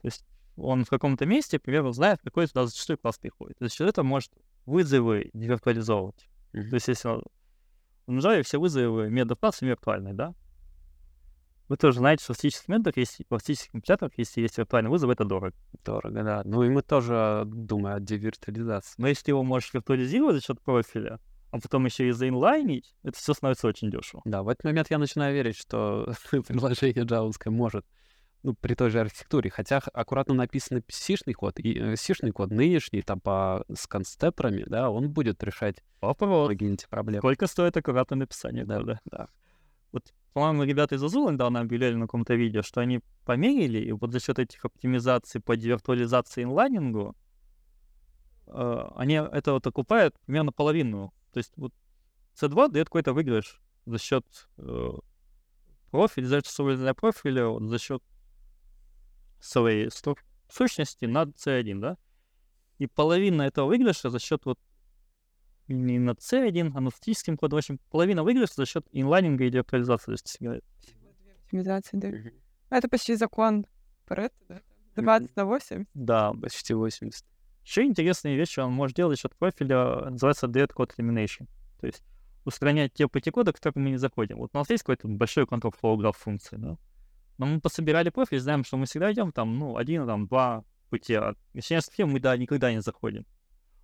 То есть он в каком-то месте, к примеру, знает, какой туда зачастую класс приходит. За счет этого может вызовы Вы тоже знаете, что в статических методах, если, в статических компиляторах, если есть виртуальный вызов, это дорого. Дорого, да. Ну и мы тоже думаем о девиртуализации. Но если его можешь виртуализировать за счет профиля, а потом еще и заинлайнить, это все становится очень дешево. Да, в этот момент я начинаю верить, что приложение джавовское может ну, при той же архитектуре, хотя аккуратно написанный C-шный код, и э, C-шный код нынешний, там, по, с констеперами, да, он будет решать Вопрос. многие эти проблемы. Сколько стоит аккуратное написание Да, кода? да. Вот, по-моему, ребята из Azul недавно объявляли на каком-то видео, что они померили, и вот за счет этих оптимизаций по девиртуализации инлайнингу, э, они это вот окупают примерно половину. То есть вот C2 дает какой-то выигрыш за счет э, профиля, за счет профиля, вот за счет своей сущности над C1, да? И половина этого выигрыша за счет вот не над C1, а над статическим кодом. В общем, половина выигрыша за счет инлайнинга и девиртуализации. То есть, э, Оптимизация, да. Это почти закон Паретта, да? 20 на 8. Да, Почти 80. Еще интересные вещи он может делать счет профиля, называется Dead Code Elimination. То есть устранять те пути кода, к которым мы не заходим. Вот у нас есть какой-то большой control flow graph функции, да? Но мы пособирали профиль, знаем, что мы всегда идем там, ну, один, там, два пути. А если мы, да, никогда не заходим.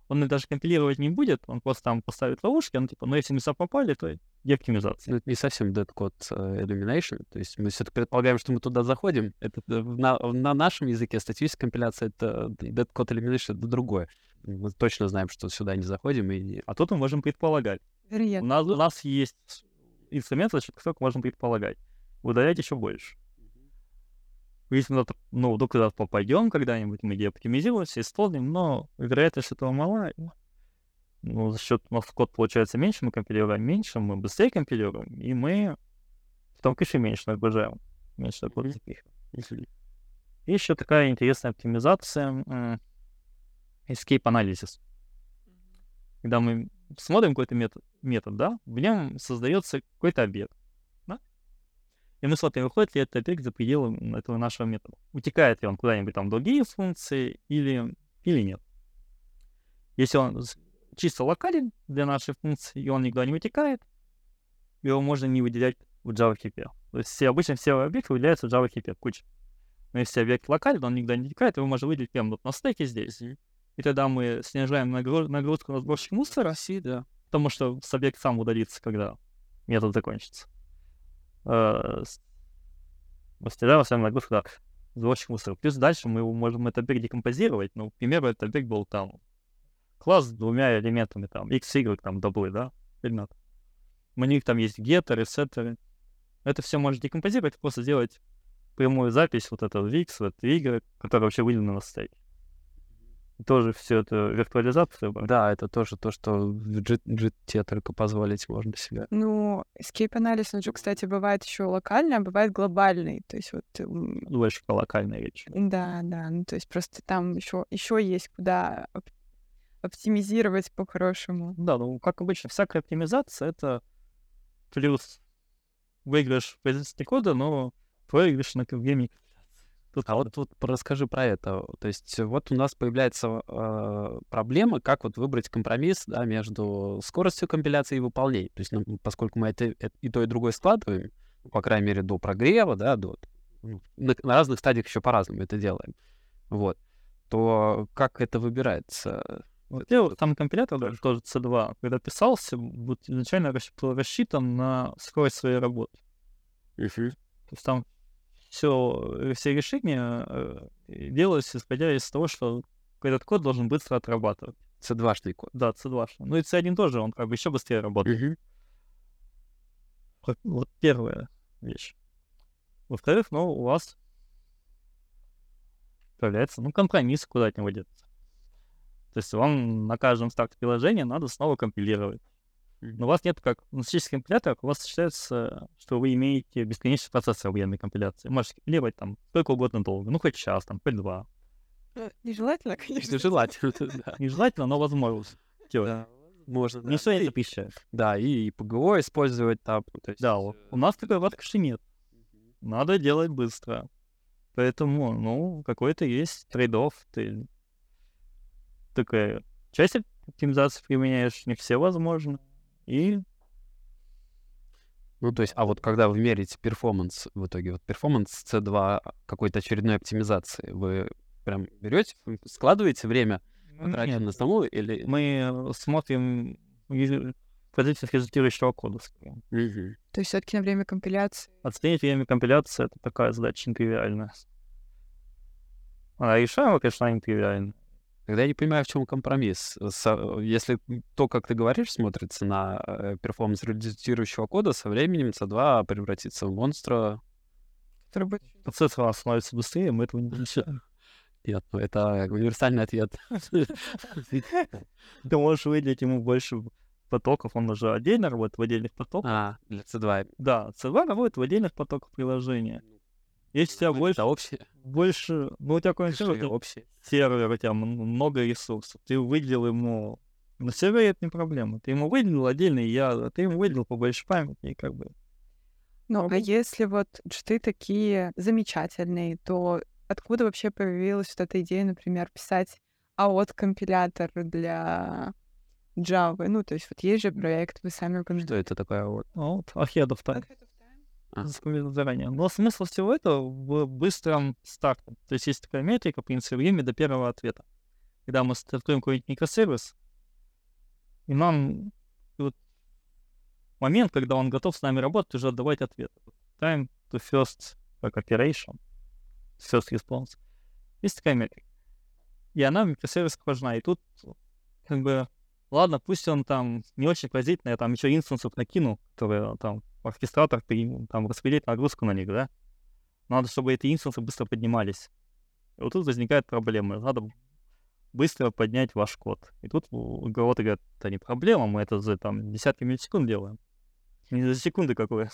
Он их даже компилировать не будет, он просто там поставит ловушки, он типа, ну, если мы сюда попали, то деоптимизация. Ну, это не совсем dead code э, elimination. То есть мы все-таки предполагаем, что мы туда заходим. Это э, на, на нашем языке статическая компиляция это dead code elimination это другое. Мы точно знаем, что сюда не заходим и не... А тут мы можем предполагать. У нас, у нас есть инструмент, за счет которого можем предполагать. Удалять еще больше. Если мы, туда, ну, вдруг куда попадем когда-нибудь, мы деоптимизируемся, исполним, но вероятность этого мала. Ну, за счет у нас код получается меньше, мы компилируем меньше, мы быстрее компилируем, и мы в том кэше меньше нагружаем, меньше Мгм. запихиваем. И еще такая интересная оптимизация escape analysis. Когда мы смотрим какой-то метод, метод, да, в нем создается какой-то объект, и мы смотрим, выходит ли этот объект за пределы этого нашего метода. Утекает ли он куда-нибудь там в другие функции или, или нет. Если он чисто локален для нашей функции, и он никуда не вытекает, его можно не выделять в JavaScript. То есть все, обычно все объекты выделяются в JavaScript, куча. Но если объект локален, он никуда не вытекает, его можно выделить прямо на стеке здесь. И тогда мы снижаем нагру- нагрузку на сборщик мусора, да. потому что с объект сам удалится, когда метод закончится. Э, с- Мы снижаем сам нагрузку на сборщик мусора. Плюс дальше мы можем этот объект декомпозировать. Ну, к примеру, этот объект был там класс с двумя элементами, там, x, y, там, даблы, да, элемент. У них там есть геттеры, сеттеры. Это все можно декомпозировать, просто сделать прямую запись вот этого в x, вот y, которая вообще выделена на стеке. Тоже все это виртуализация. да. Это тоже то, что в GT только позволить можно себе. Ну, escape анализ, он же, кстати, бывает еще локальный, а бывает глобальный. То есть вот, м, больше про локальные речи. да, да, ну то есть просто там еще еще есть куда оп- оптимизировать по-хорошему. Да, ну, как обычно, всякая оптимизация — это плюс выигрыш в производительности кода, но проигрыш на времени. Тут А вот, вот расскажи про это. То есть вот у нас появляется э, проблема, как вот выбрать компромисс да, между скоростью компиляции и выполнения. То есть ну, поскольку мы это, это и то, и другое складываем, ну, по крайней мере, до прогрева, да, до, ну, на, на разных стадиях еще по-разному это делаем. Вот. То как это выбирается? Во-первых, там компилятор, даже тоже C2, когда писался, вот изначально был рассчитан на скорость своей работы. То есть там все, все решения э, делались исходя из того, что этот код должен быстро отрабатывать. C2-шный код. Да, C2. Ну и C1 тоже, он как бы еще быстрее работает. Вот- Вот первая вещь. Во-вторых, ну, у вас появляется, ну, компромисс, куда от него деться. То есть вам на каждом старте приложения надо снова компилировать. Но у вас нет как на статических компиляторах, у вас считается, что вы имеете бесконечный процесс военной компиляции. Можете компилировать там сколько угодно долго, ну хоть час, там, хоть два. Ну, Нежелательно, конечно. Желательно, да. Нежелательно, но возможно. Да, Можно, да. Ничто не запрещает. Да, и PGO использовать там. ну, есть, Да, у у нас такой роскоши нет. Надо делать быстро. Поэтому, ну, какой-то есть trade-off. Ты такая часть оптимизации применяешь, не все возможно. И Ну, то есть, а вот когда вы меряете performance в итоге, вот performance C2 какой-то очередной оптимизации, вы прям берете, складываете время, потраченное на саму, или... Мы смотрим позицию результирующего кода. Угу. То есть все-таки на время компиляции. Оценить время компиляции — это такая задача нетривиальная. Она решаема, конечно, она нетривиальная. Тогда я не понимаю, в чем компромисс. Если то, как ты говоришь, смотрится на э, перформанс редактирующего кода, со временем C2 превратится в монстра. который будет- Процессор становится быстрее, мы этого не замечаем. Нет, ну это универсальный ответ. Ты можешь выделить ему больше потоков, он уже отдельно работает в отдельных потоках. А, для C2. Да, C2 работает в отдельных потоках приложения. Если у тебя больше, Это общее. больше, ну у тебя какой-нибудь сервер, общее. сервер, у тебя много ресурсов, ты выделил ему, на сервере это не проблема, ты ему выделил отдельный ядра, ты ему выделил побольше памяти, и как бы Ну, а если вот джиты такие замечательные, то откуда вообще появилась вот эта идея, например, писать AOT-компилятор для Java? Ну, то есть вот есть же проект, вы сами Что это такое? Вот. ну, вот ahead of time. А. Запомнил заранее. Но смысл всего этого в быстром старте. То есть есть такая метрика, в принципе, время до первого ответа. Когда мы стартуем какой-нибудь микросервис, и нам вот момент, когда он готов с нами работать, уже отдавать ответ. Time to first как operation, first response. Есть такая метрика. И она в микросервисах важна. И тут как бы, ладно, пусть он там не очень поразительный, я там еще инстансов накину, которые там оркестратор там распределит нагрузку на них, да? Надо, чтобы эти инстансы быстро поднимались. И вот тут возникает проблема. Надо быстро поднять ваш код. И тут кого-то говорят, это не проблема, мы это за там десятки миллисекунд делаем. Не за секунды какое.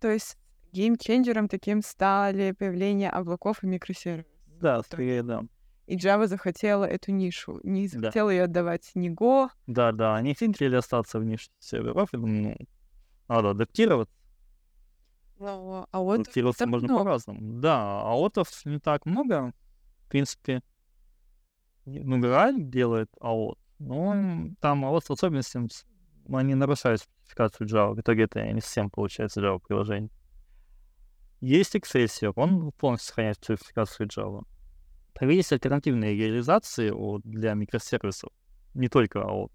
То есть геймченджером таким стали появление облаков и микросервисов. Да, скорее, да. И Java захотела эту нишу. Не Да. захотела ее отдавать ни Go. Да, да, они хотели остаться в нише серверов, и, ну, надо адаптироваться. Но, а вот Адаптироваться можно много. по-разному. Да, аотов не так много. В принципе, ну, Грааль делает аот, но там аот с особенностями, они нарушают спецификацию Java. В итоге это не совсем получается Java приложение. Есть Excelsior, он полностью сохраняет спецификацию Java. Так есть альтернативные реализации для микросервисов, не только AOT.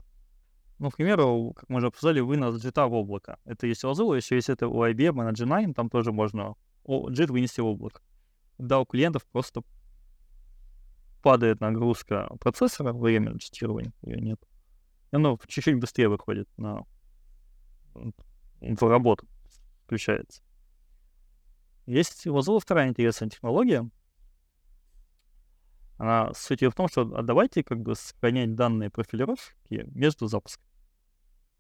Ну, к примеру, как мы уже обсуждали, вынос JIT в облако. Это есть у Azure, еще есть это у IBM, на G9, там тоже можно JIT вынести в облако. Да, у клиентов просто падает нагрузка процессора во время джитирования, ее нет. И оно чуть-чуть быстрее выходит на в работу, включается. Есть у Azure вторая интересная технология. Она суть её в том, что а давайте как бы сохранять данные профилировки между запусками.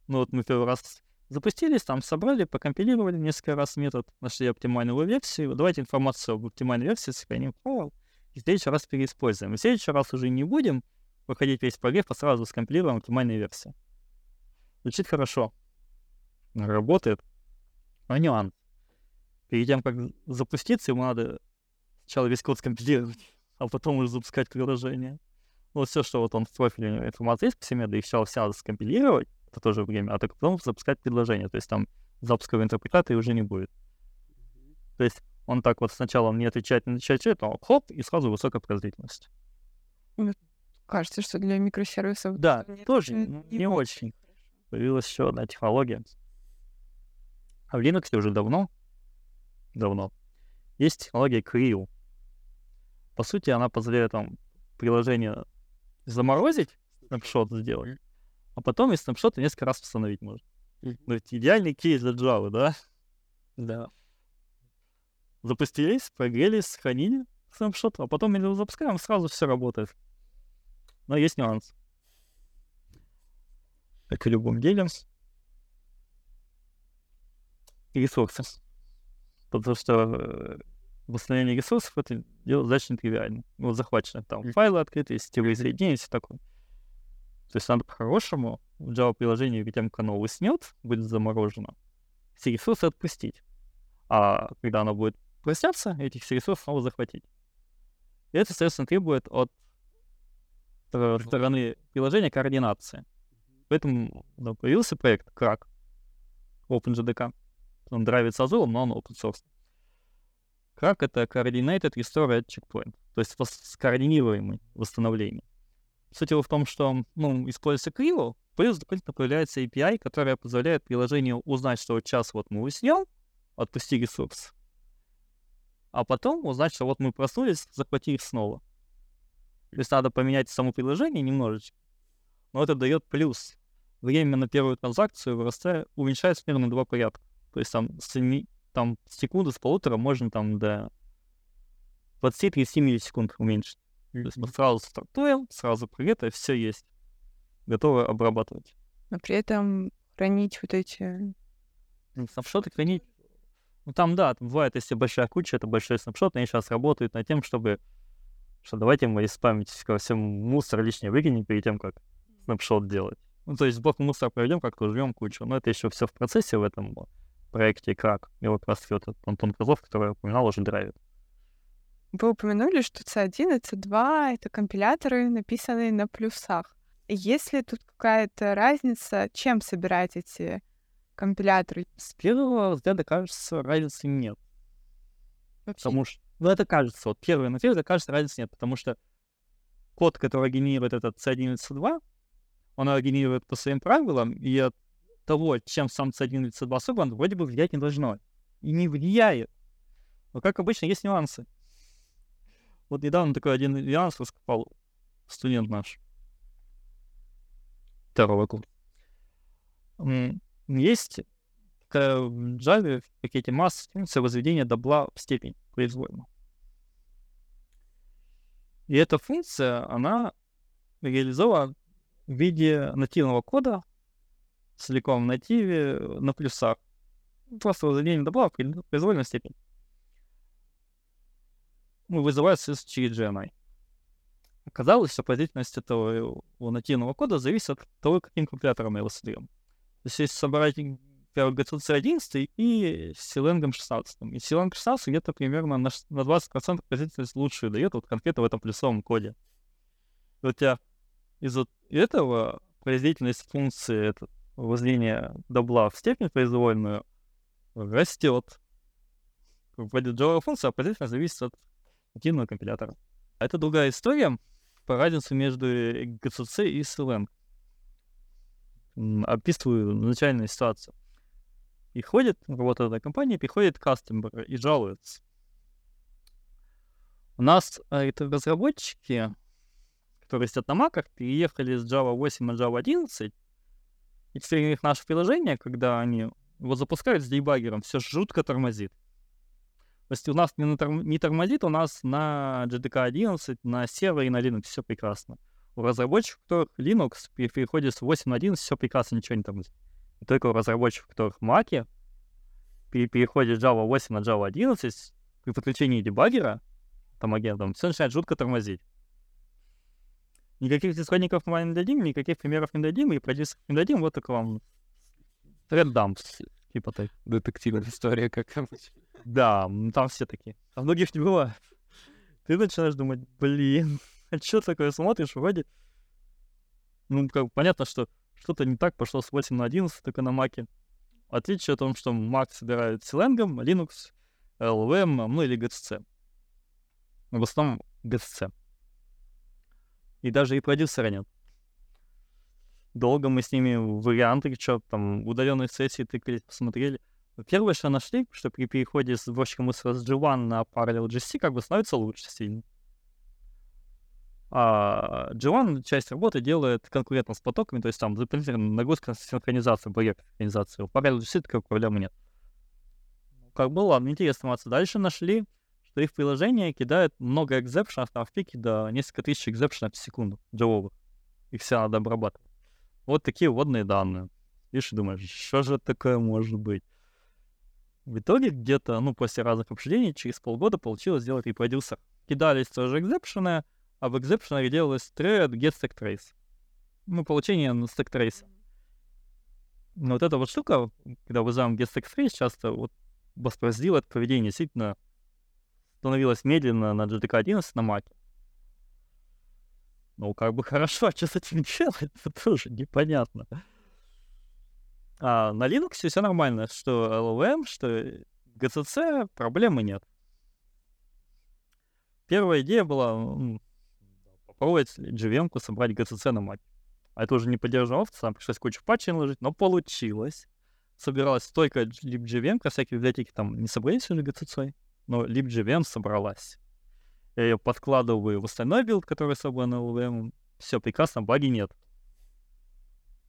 Ну вот мы первый раз запустились, там собрали, покомпилировали несколько раз метод, нашли оптимальную версию. Давайте информацию об оптимальной версии сохраним файл и в следующий раз переиспользуем. И в следующий раз уже не будем выходить весь прогрев, а сразу скомпилируем оптимальную версию. Звучит хорошо. Работает. Но нюанс. Перед тем, как запуститься, ему надо сначала весь код скомпилировать, а потом уже запускать приложение. Ну, вот все, что вот он в профиле информации есть по семье, да их сначала все надо скомпилировать, это тоже время, а только потом запускать предложение. То есть там запуска в интерпретаторе уже не будет. То есть он так вот сначала не отвечает, не отвечает, отвечает, а хоп, и сразу высокая производительность. Кажется, что для микросервисов... Да, тоже не- ну, не очень. Появилась еще одна технология. А в Linux уже давно, давно, есть технология CRIO. По сути, она позволяет вам приложение заморозить, снапшот сделать, а потом из снапшота несколько раз восстановить можно. Ну, это идеальный кейс для Java, да? Да. Запустились, прогрелись, сохранили снапшот, а потом мы его запускаем, сразу все работает. Но есть нюанс. Как и в любом деле. Ресурсы. Потому что э, восстановление ресурсов это дело задача нетривиально. Ну, захвачено там файлы открытые, сетевые соединения, все такое. То есть надо по-хорошему в Java приложение, перед тем, как оно уснет, будет заморожено, все ресурсы отпустить. А когда оно будет проснется, этих все ресурсов снова захватить. И это, соответственно, требует от стороны приложения координации. Поэтому ну, появился проект Crack OpenJDK. он драйвится Azure, но он open source. Как это coordinated restore at checkpoint, то есть скоординируемый восстановление. Суть его в том, что, ну, используется криво, плюс дополнительно появляется API, которая позволяет приложению узнать, что вот сейчас вот мы уснем, отпусти ресурс, а потом узнать, что вот мы проснулись, захвати их снова. То есть надо поменять само приложение немножечко, но это дает плюс. Время на первую транзакцию вырастает, уменьшается примерно на два порядка. То есть там с, там, секунды с полутора можно там до 20-30 миллисекунд уменьшить. То есть мы сразу стартуем, сразу привет, и все есть. Готовы обрабатывать. Но при этом хранить вот эти... Снапшоты хранить. Ну там, да, бывает, если большая куча, это большой снапшот, они сейчас работают над тем, чтобы что давайте мы из памяти ко всем мусор лишнее выкинем перед тем, как снапшот делать. Ну, то есть блок мусора проведем, как-то жмем кучу. Но это еще все в процессе в этом проекте крак. И вот как раз вот этот Антон Козлов, который я упоминал, уже драйвит. Вы упомянули, что C1 и C2 — это компиляторы, написанные на плюсах. Есть ли тут какая-то разница, чем собирать эти компиляторы? С первого взгляда, кажется, разницы нет. Вообще? Потому что, ну, это кажется, вот первый на первый кажется, разницы нет, потому что код, который генерирует этот C1 и C2, он его генерирует по своим правилам, и от того, чем сам C1 или C2 собран, вроде бы влиять не должно. И не влияет. Но, как обычно, есть нюансы. Вот недавно такой один нюанс раскопал студент наш. Второго курса. Есть в Java в пакете масс функция возведения добла в степень произвольно. И эта функция, она реализована в виде нативного кода, целиком в нативе, на плюсах. Просто возведение добла в произвольную степень ну, вызывается через GNI. Оказалось, что производительность этого нативного кода зависит от того, каким компилятором мы его создаем. То есть, если собрать GCC 11 и Силенгом 16. И Силенг 16 где-то примерно на, на 20% производительность лучше дает вот конкретно в этом плюсовом коде. И у тебя из вот этого производительность функции это, возведения добла в степень произвольную растет. Вводит Java функция, а производительность зависит от нативного компилятора. Это другая история по разнице между GCC и Slang. Описываю начальную ситуацию. И ходит, работает эта компания, приходит кастомер и жалуется. У нас а, это разработчики, которые сидят на маках, переехали с Java 8 на Java 11, и них наше приложение, когда они его запускают с дебаггером, все жутко тормозит. То есть у нас не, торм, не тормозит, у нас на JDK 11, на сервере и на Linux все прекрасно. У разработчиков, у которых Linux при переходе с 8 на 11, все прекрасно, ничего не тормозит. И только у разработчиков, у которых Mac, при переходе с Java 8 на Java 11, при подключении дебаггера, там агентом, все начинает жутко тормозить. Никаких исходников мы не дадим, никаких примеров не дадим, и продюсеров не дадим, вот только вам Dumps, типа так. Детективная история, как обычно. Да, там все такие. А многих не бывает. Ты начинаешь думать, блин, а что такое смотришь, вроде... Ну, как понятно, что что-то не так пошло с 8 на 11, только на Маке. Отличие в том, что Mac собирает Силенгом, Linux, LVM, ну или GCC. В основном GCC. И даже и продюсера нет. Долго мы с ними варианты, что там, удаленные сессии тыкались, посмотрели. Первое, что нашли, что при переходе с сборщика мусора с G1 на Parallel GC как бы становится лучше сильно. А G1 часть работы делает конкурентно с потоками, то есть там дополнительная нагрузка синхронизации, барьер синхронизации. У Parallel GC такой проблемы нет. Как было, ладно, интересно информация. Дальше нашли, что их приложение кидает много экзепшенов, там в пике до несколько тысяч экзепшенов в секунду джавовых. Их все надо обрабатывать. Вот такие вводные данные. Видишь, думаешь, что же такое может быть? В итоге где-то, ну, после разных обсуждений, через полгода получилось сделать репродюсер. Кидались тоже экзепшены, а в экзепшенах делалось thread get stack trace. Ну, получение stack trace. Но вот эта вот штука, когда вызываем get stack trace, часто вот воспроизводила это поведение действительно становилось медленно на GTK 11 на Mac. Ну, как бы хорошо, а что с этим делать, это тоже непонятно. А на Linux все нормально, что LLM, что GCC, проблемы нет. Первая идея была попробовать JVM-ку собрать GCC на Mac. А это уже не поддерживал опция, пришлось кучу патчей наложить, но получилось. Собиралась только libjvm, всякие библиотеки там не собрались уже GCC, но libjvm собралась. Я ее подкладываю в остальной build, который собран LLVM, все прекрасно, баги нет.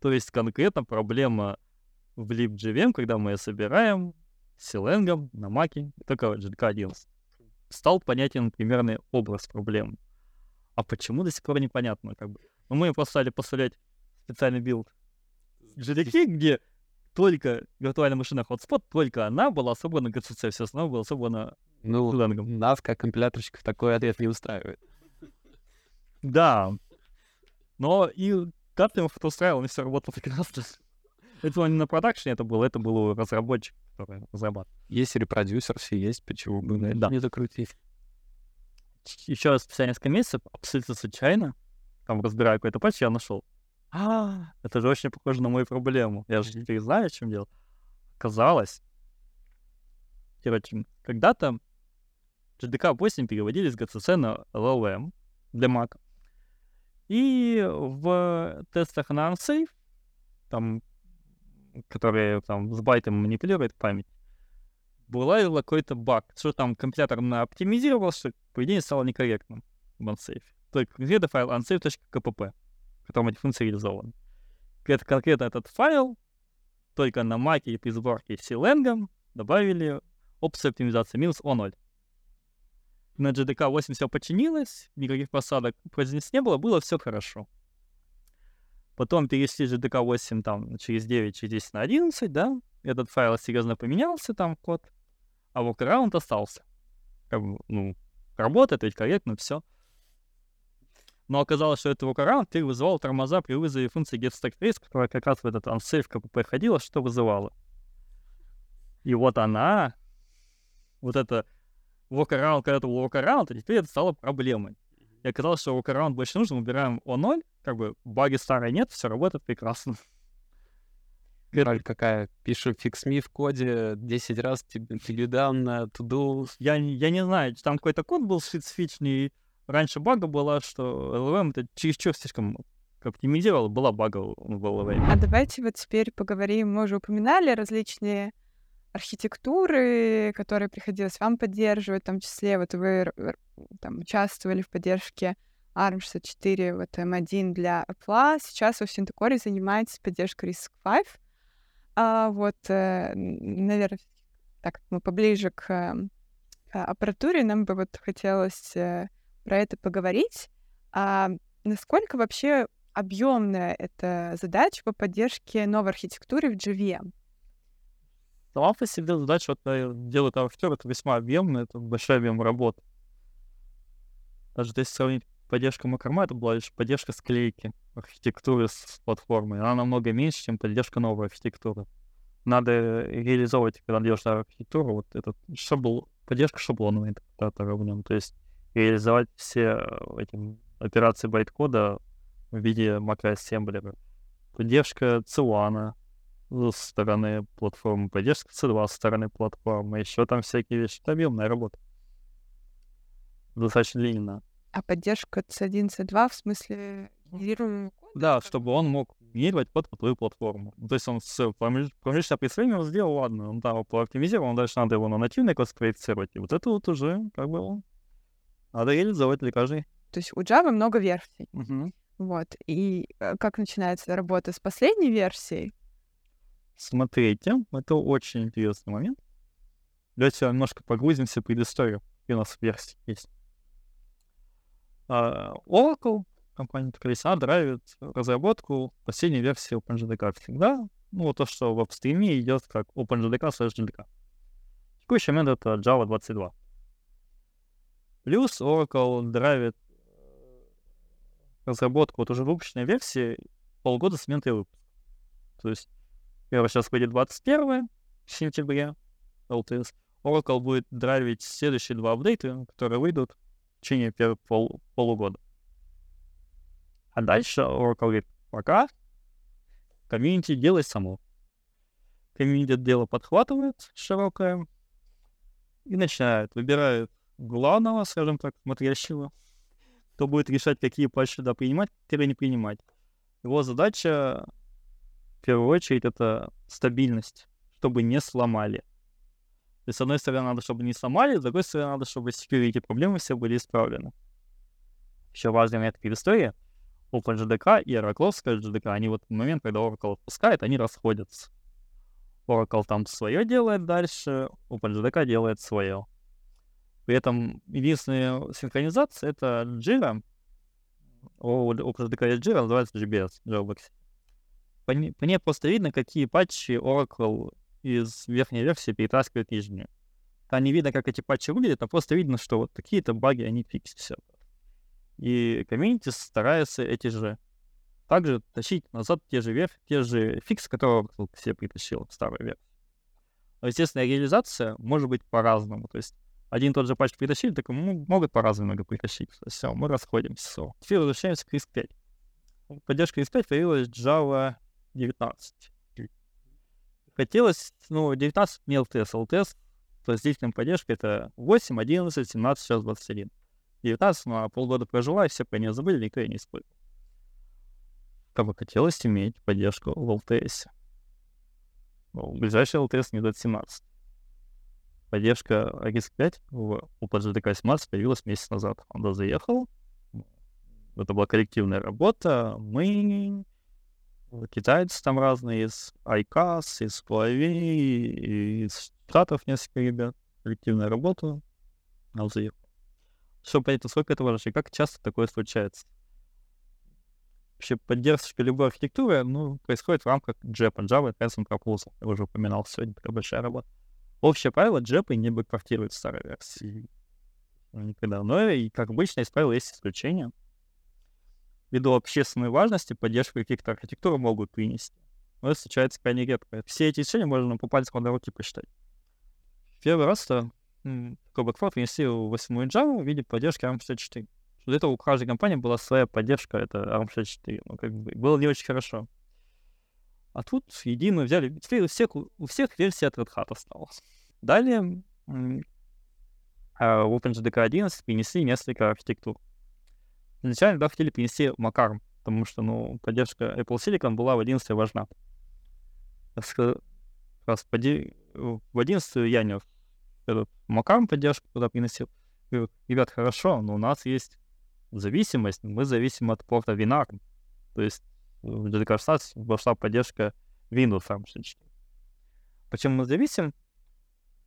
То есть конкретно проблема в libjvm, когда мы ее собираем с Clang ом на маке, только JDK 11. Стал понятен примерный образ проблемы. А почему до сих пор непонятно, как бы. Но мы просто стали поставлять специальный build JDK, где только виртуальная машина Hotspot, только она была собрана GCC, все остальное было собрано Ну, Clang ом. нас, как компиляторщиков, такой ответ не устраивает. Да. Но и Каплин это устраивал, и все работало прекрасно. Это было не на продакшене, это было, это был разработчик, который разрабатывал. Есть репродюсер, все есть, почему бы на Да. не закрутить? Еще спустя несколько месяцев, абсолютно случайно, там разбирая какой-то патч, я нашел. А, это же очень похоже на мою проблему. Я же теперь знаю, в чем дело. Оказалось, короче, когда-то JDK 8 переводили с GCC на LLM для Mac. И в тестах на Unsafe, там, которые там с байтом манипулирует память, была какой-то баг, что там компилятор оптимизировал, что поведение стало некорректным в Unsafe. Конкретно файл unsafe.kpp, в котором эти функции реализованы. Это конкретно этот файл, только на Mac и при сборке с добавили опцию оптимизации минус O0. На JDK 8 все починилось, никаких посадок произнес не было, было все хорошо. Потом перешли JDK 8 там через 9, через 10 на 11, да, этот файл серьезно поменялся, там код, а workaround остался. Как бы, ну, работает, ведь корректно, все. Но оказалось, что этот workaround теперь вызывал тормоза при вызове функции getStackTrace, которая как раз в этот unsafe КПП ходила, что вызывала. И вот она, вот это workaround, когда это был workaround, а теперь это стало проблемой. И оказалось, что workaround больше нужен, убираем O0, как бы баги старой нет, все работает прекрасно. Роль какая? Пишем fix me в коде 10 раз, тебе передам на to-do. Я, не- я не знаю, там какой-то код был специфичный. и Раньше бага была, что LLM это чересчур слишком оптимизировал, была бага в LLM. А давайте вот теперь поговорим. Мы уже упоминали различные архитектуры, которые приходилось вам поддерживать, в том числе вот вы там участвовали в поддержке ARM64, вот M1 для Apple. Сейчас вы в Синтекоре занимаетесь поддержкой RISC-V. А вот, наверное, так мы поближе к э, а, аппаратуре, нам бы вот хотелось э, про это поговорить. А насколько вообще объемная эта задача по поддержке новой архитектуры в JVM? Сама по себе задача вот, делать архитектуру, это весьма объемно, это большой объем работы. Даже если сравнить поддержку Макрома, это была лишь поддержка склейки архитектуры с платформой. Она намного меньше, чем поддержка новой архитектуры. Надо реализовывать, делаешь архитектуру, вот этот шаблон, поддержка шаблонного интерпретатора в нем. То есть реализовать все э, эти операции байткода в виде макроассемблера. Поддержка Цилана со стороны платформы, поддержка C2 со стороны платформы, еще там всякие вещи. Это объемная работа. Достаточно длинная. А поддержка C1, C2 в смысле генерируемого кода? Да, чтобы он мог генерировать код под твою платформу. То есть он с промеж- промежуточное представление сделал, ладно, он там пооптимизировал, дальше надо его на нативный код спроектировать. И вот это вот уже как бы надо реализовать для каждой. То есть у Java много версий. Мгм. Вот. И э, как начинается работа с последней версией? Смотрите, это очень интересный момент. Давайте немножко погрузимся в предысторию. И у нас версии есть. А, Oracle, компания она драйвит разработку последней версии OpenJDK всегда. Ну, вот то, что в апстриме идет как OpenJDK slash JDK. Текущий момент это Java 22. Плюс Oracle драйвит э, разработку вот уже выпущенной версии полгода с момента выпуска. То есть Первый сейчас выйдет 21 в сентябре LTS. Oracle будет драйвить следующие два апдейта, которые выйдут в течение первого пол- полугода. А дальше Oracle говорит, пока комьюнити делай само. комьюнити дело подхватывает широкое и начинает, выбирает главного, скажем так, смотрящего, кто будет решать, какие патчи туда принимать, или не принимать. Его задача, в первую очередь, это стабильность, чтобы не сломали. То есть, с одной стороны, надо, чтобы не сломали, с другой стороны, надо, чтобы security проблемы все были исправлены. Еще важный момент в истории. OpenJDK и Oracle JDK, они вот в момент, когда Oracle отпускает, они расходятся. Oracle там свое делает дальше, OpenJDK делает свое. При этом единственная синхронизация — это Jira. У OpenJDK есть Jira, называется GBS, Java по, по ней просто видно, какие патчи Oracle из верхней версии перетаскивает нижнюю. Там не видно, как эти патчи выглядят, а просто видно, что вот такие-то баги, они фиксят. И комьюнити старается эти же также тащить назад те же верх, те же фиксы, которые Oracle все притащил в старую версию. Но, естественно, реализация может быть по-разному. То есть один и тот же патч притащили, так могут по-разному много притащить. Все, мы расходимся. Теперь возвращаемся к RISC-5. Поддержка RISC-5 появилась Java 19. Хотелось, ну, 19 не LTS, LTS, то есть длительная поддержка это 8, 11, 17, сейчас 21. 19, ну, а полгода прожила, и все про нее забыли, никто ее не использовал. Как бы хотелось иметь поддержку в LTS. Ну, ближайший LTS не 17. Поддержка RISC 5 в OpenJDK 17 появилась месяц назад. Он заехал. Это была коллективная работа. Мы Китайцы там разные, из Айкас, из Huawei, из Штатов несколько ребят. Коллективная работа. Алзаир. Чтобы понять, насколько это важно как часто такое случается. Вообще поддержка любой архитектуры ну, происходит в рамках JEP, Java Advanced Proposal. Я уже упоминал сегодня, такая большая работа. Общее правило, JEP не бэкпортирует старой версии. Никогда. Но и, как обычно, из правил есть исключения ввиду общественной важности поддержку каких-то архитектур могут принести. Но это случается крайне редко. Все эти решения можно по пальцам на руки посчитать. Первый раз то такой бэкфорд принесли в 8 Java в виде поддержки ARM64. Для этого у каждой компании была своя поддержка, это ARM64. Ну, как бы, было не очень хорошо. А тут единую взяли. Теперь у всех, у всех версия от Red Hat осталась. Далее а, в OpenJDK 11 принесли несколько архитектур изначально да, хотели принести Макар, потому что, ну, поддержка Apple Silicon была в 11 важна. Раз в 11 я не этот Макар поддержку туда приносил. Говорю, ребят, хорошо, но у нас есть зависимость, мы зависим от порта Winar. То есть в JDK 16 вошла поддержка Windows ARM64. Почему мы зависим?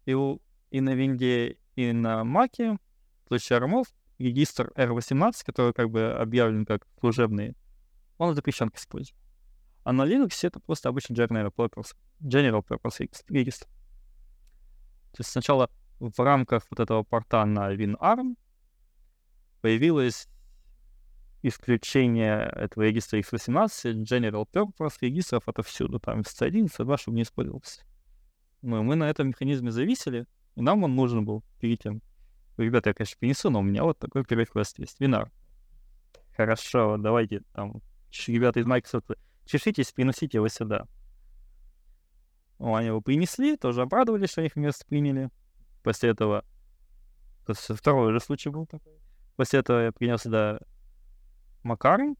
И, у, и на Винде, и на Маке в случае армов регистр R18, который как бы объявлен как служебный, он запрещен к использованию. А на Linux это просто обычный General Purpose, General Purpose регистр. То есть сначала в рамках вот этого порта на WinARM появилось исключение этого регистра x18, General Purpose регистров отовсюду, там C1, C2, чтобы не использовался. Ну, мы на этом механизме зависели, и нам он нужен был перед тем, ребята, я, конечно, принесу, но у меня вот такой пререквест есть. Винар. Хорошо, давайте там, ребята из Microsoft, чешитесь, приносите его сюда. О, они его принесли, тоже обрадовались, что их место приняли. После этого... То есть уже случай был такой. После этого я принес сюда Макары.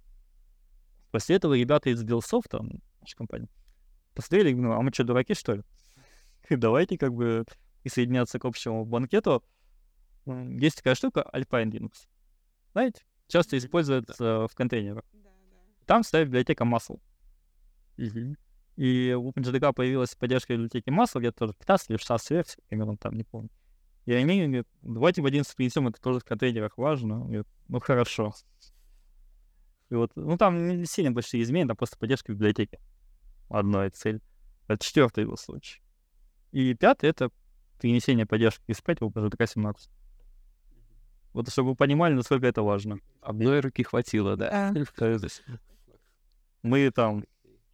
После этого ребята из Billsoft, наша компания, посмотрели, ну, а мы что, дураки, что ли? Давайте как бы присоединяться к общему банкету есть такая штука Alpine Linux. Знаете? Часто используется в контейнерах. Там стоит библиотека Muscle. Угу. И в OpenJDK появилась поддержка библиотеки Muscle, где-то тоже 15 или 16 версий, примерно там, не помню. И они говорят, давайте в 11 принесем, это тоже в контейнерах важно. Говорят, ну хорошо. И вот, ну там не сильно большие изменения, там просто поддержка библиотеки. Одной цель. Это четвертый его случай. И пятый — это перенесение поддержки из 5 в OpenJDK 17. Вот чтобы вы понимали, насколько это важно. Одной руки хватило, да. Мы там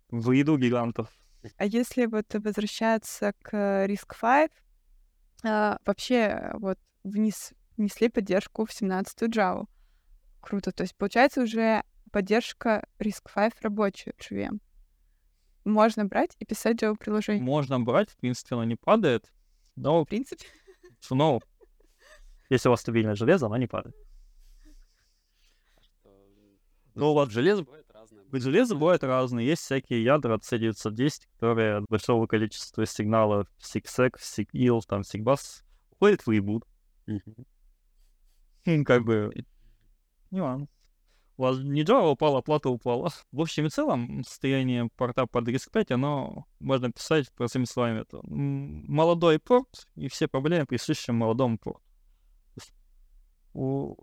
в еду гигантов. А если вот возвращаться к Risk 5, а, вообще вот вниз внесли поддержку в 17-ю Java. Круто. То есть получается уже поддержка Risk 5 рабочая JVM. можно брать и писать Java-приложение? Можно брать, в принципе, оно не падает, но, В принципе. но если у вас стабильное железо, оно не падает. Ну, вот железо бывает разное. Железо бывает разные. Есть всякие ядра C910, которые от большого количества сигналов SIGSEC, SIGIL, там SIGBUS уходят в. Хм, Как бы нюанс. У вас не Java упала, плата упала. В общем и целом, состояние порта под RISC-5, оно, можно писать простыми словами, это молодой порт, и все проблемы присущи молодому порту. У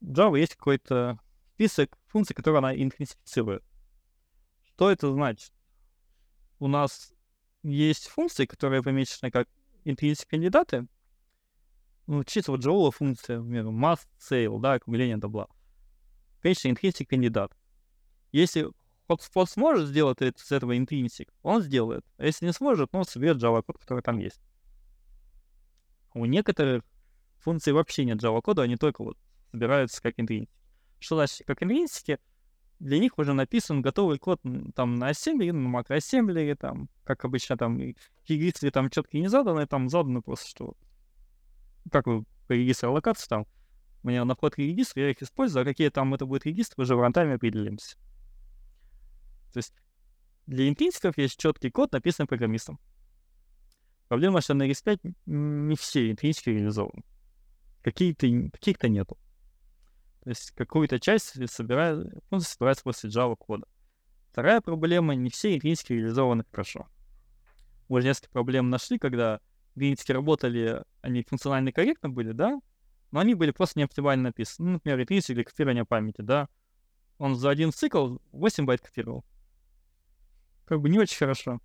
Java есть какой-то список функций, которые она интенсифицирует. Что это значит? У нас есть функции, которые помечены как интенсив кандидаты. Ну, чисто вот Java функция, например, must sale, да, округление добла. Конечно, интринсик кандидат. Если Hotspot сможет сделать это, с этого интринсик, он сделает. А если не сможет, ну, соберет Java код, который там есть. У некоторых функций вообще нет Java кода, они только вот собираются как интринсик. Что значит как интринсики? Для них уже написан готовый код там на ассемблере, на макроассемблере, там, как обычно, там, регистры там четко не заданы, там заданы просто, что как вы по регистру локации там, у меня на вход регистр, я их использую, а какие там это будут регистры, уже в рантайме определимся. То есть для интринсиков есть четкий код, написанный программистом. Проблема, что на RIS5 м, не все интринсики реализованы. Какие-то, каких-то нету. То есть какую-то часть собирает, ну, собирается после Java кода. Вторая проблема, не все интринсики реализованы хорошо. Уже несколько проблем нашли, когда интринсики работали, они функционально корректно были, да, но они были просто не оптимально написаны. Ну, например, интринсик для копирования памяти, да, он за один цикл 8 байт копировал. Как бы не очень хорошо.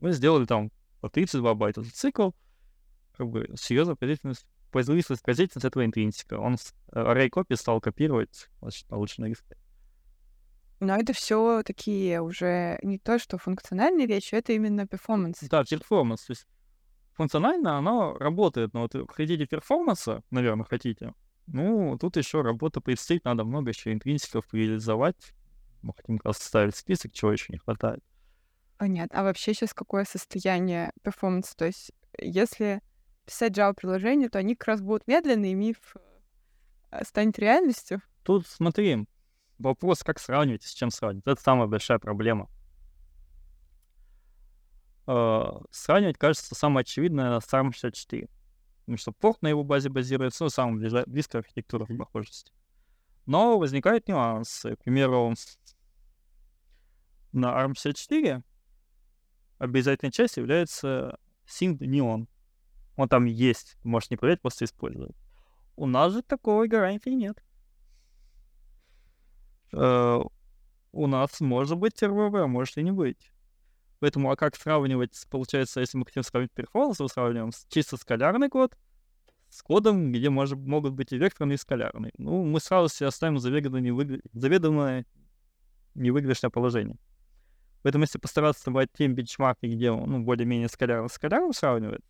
Мы сделали там по 32 байта за цикл, как бы серьезно производительность, производительность, производительность этого интринсика. Он э, arraycopy стал копировать, значит, получше на RISC е. Но это все такие уже не то, что функциональные вещи, это именно performance. Да, performance. То есть функционально оно работает, но вот хотите перформанса, наверное, хотите, ну, тут еще работа предстоит, надо много еще интринсиков реализовать. Мы хотим как раз составить список, чего еще не хватает. Понятно. А вообще сейчас какое состояние перформанса? То есть если писать Java-приложение, то они как раз будут медленные, и миф э, станет реальностью. Тут смотри, вопрос, как сравнивать и с чем сравнивать. Это самая большая проблема. Э, Сравнивать, кажется, самое очевидное с ARM64. Потому что порт на его базе базируется, ну, самая ближа- близкая архитектура в похожести. Но возникают нюансы. К примеру, на ARM64 обязательной частью является Sync Neon. Он там есть, можешь не проверять, просто использовать. У нас же такого гарантии нет. Э, у нас может быть TRVV, а может и не быть. Поэтому, а как сравнивать, получается, если мы хотим сравнить перформанс, мы сравниваем с- чисто скалярный код с кодом, где может, могут быть и векторный, и скалярный. Ну, мы сразу себя оставим заведомо, невыгр... заведомо невыигрышное положение. Поэтому, если постараться брать тем бенчмарки, где он ну, более-менее скалярно с скаляром сравнивает,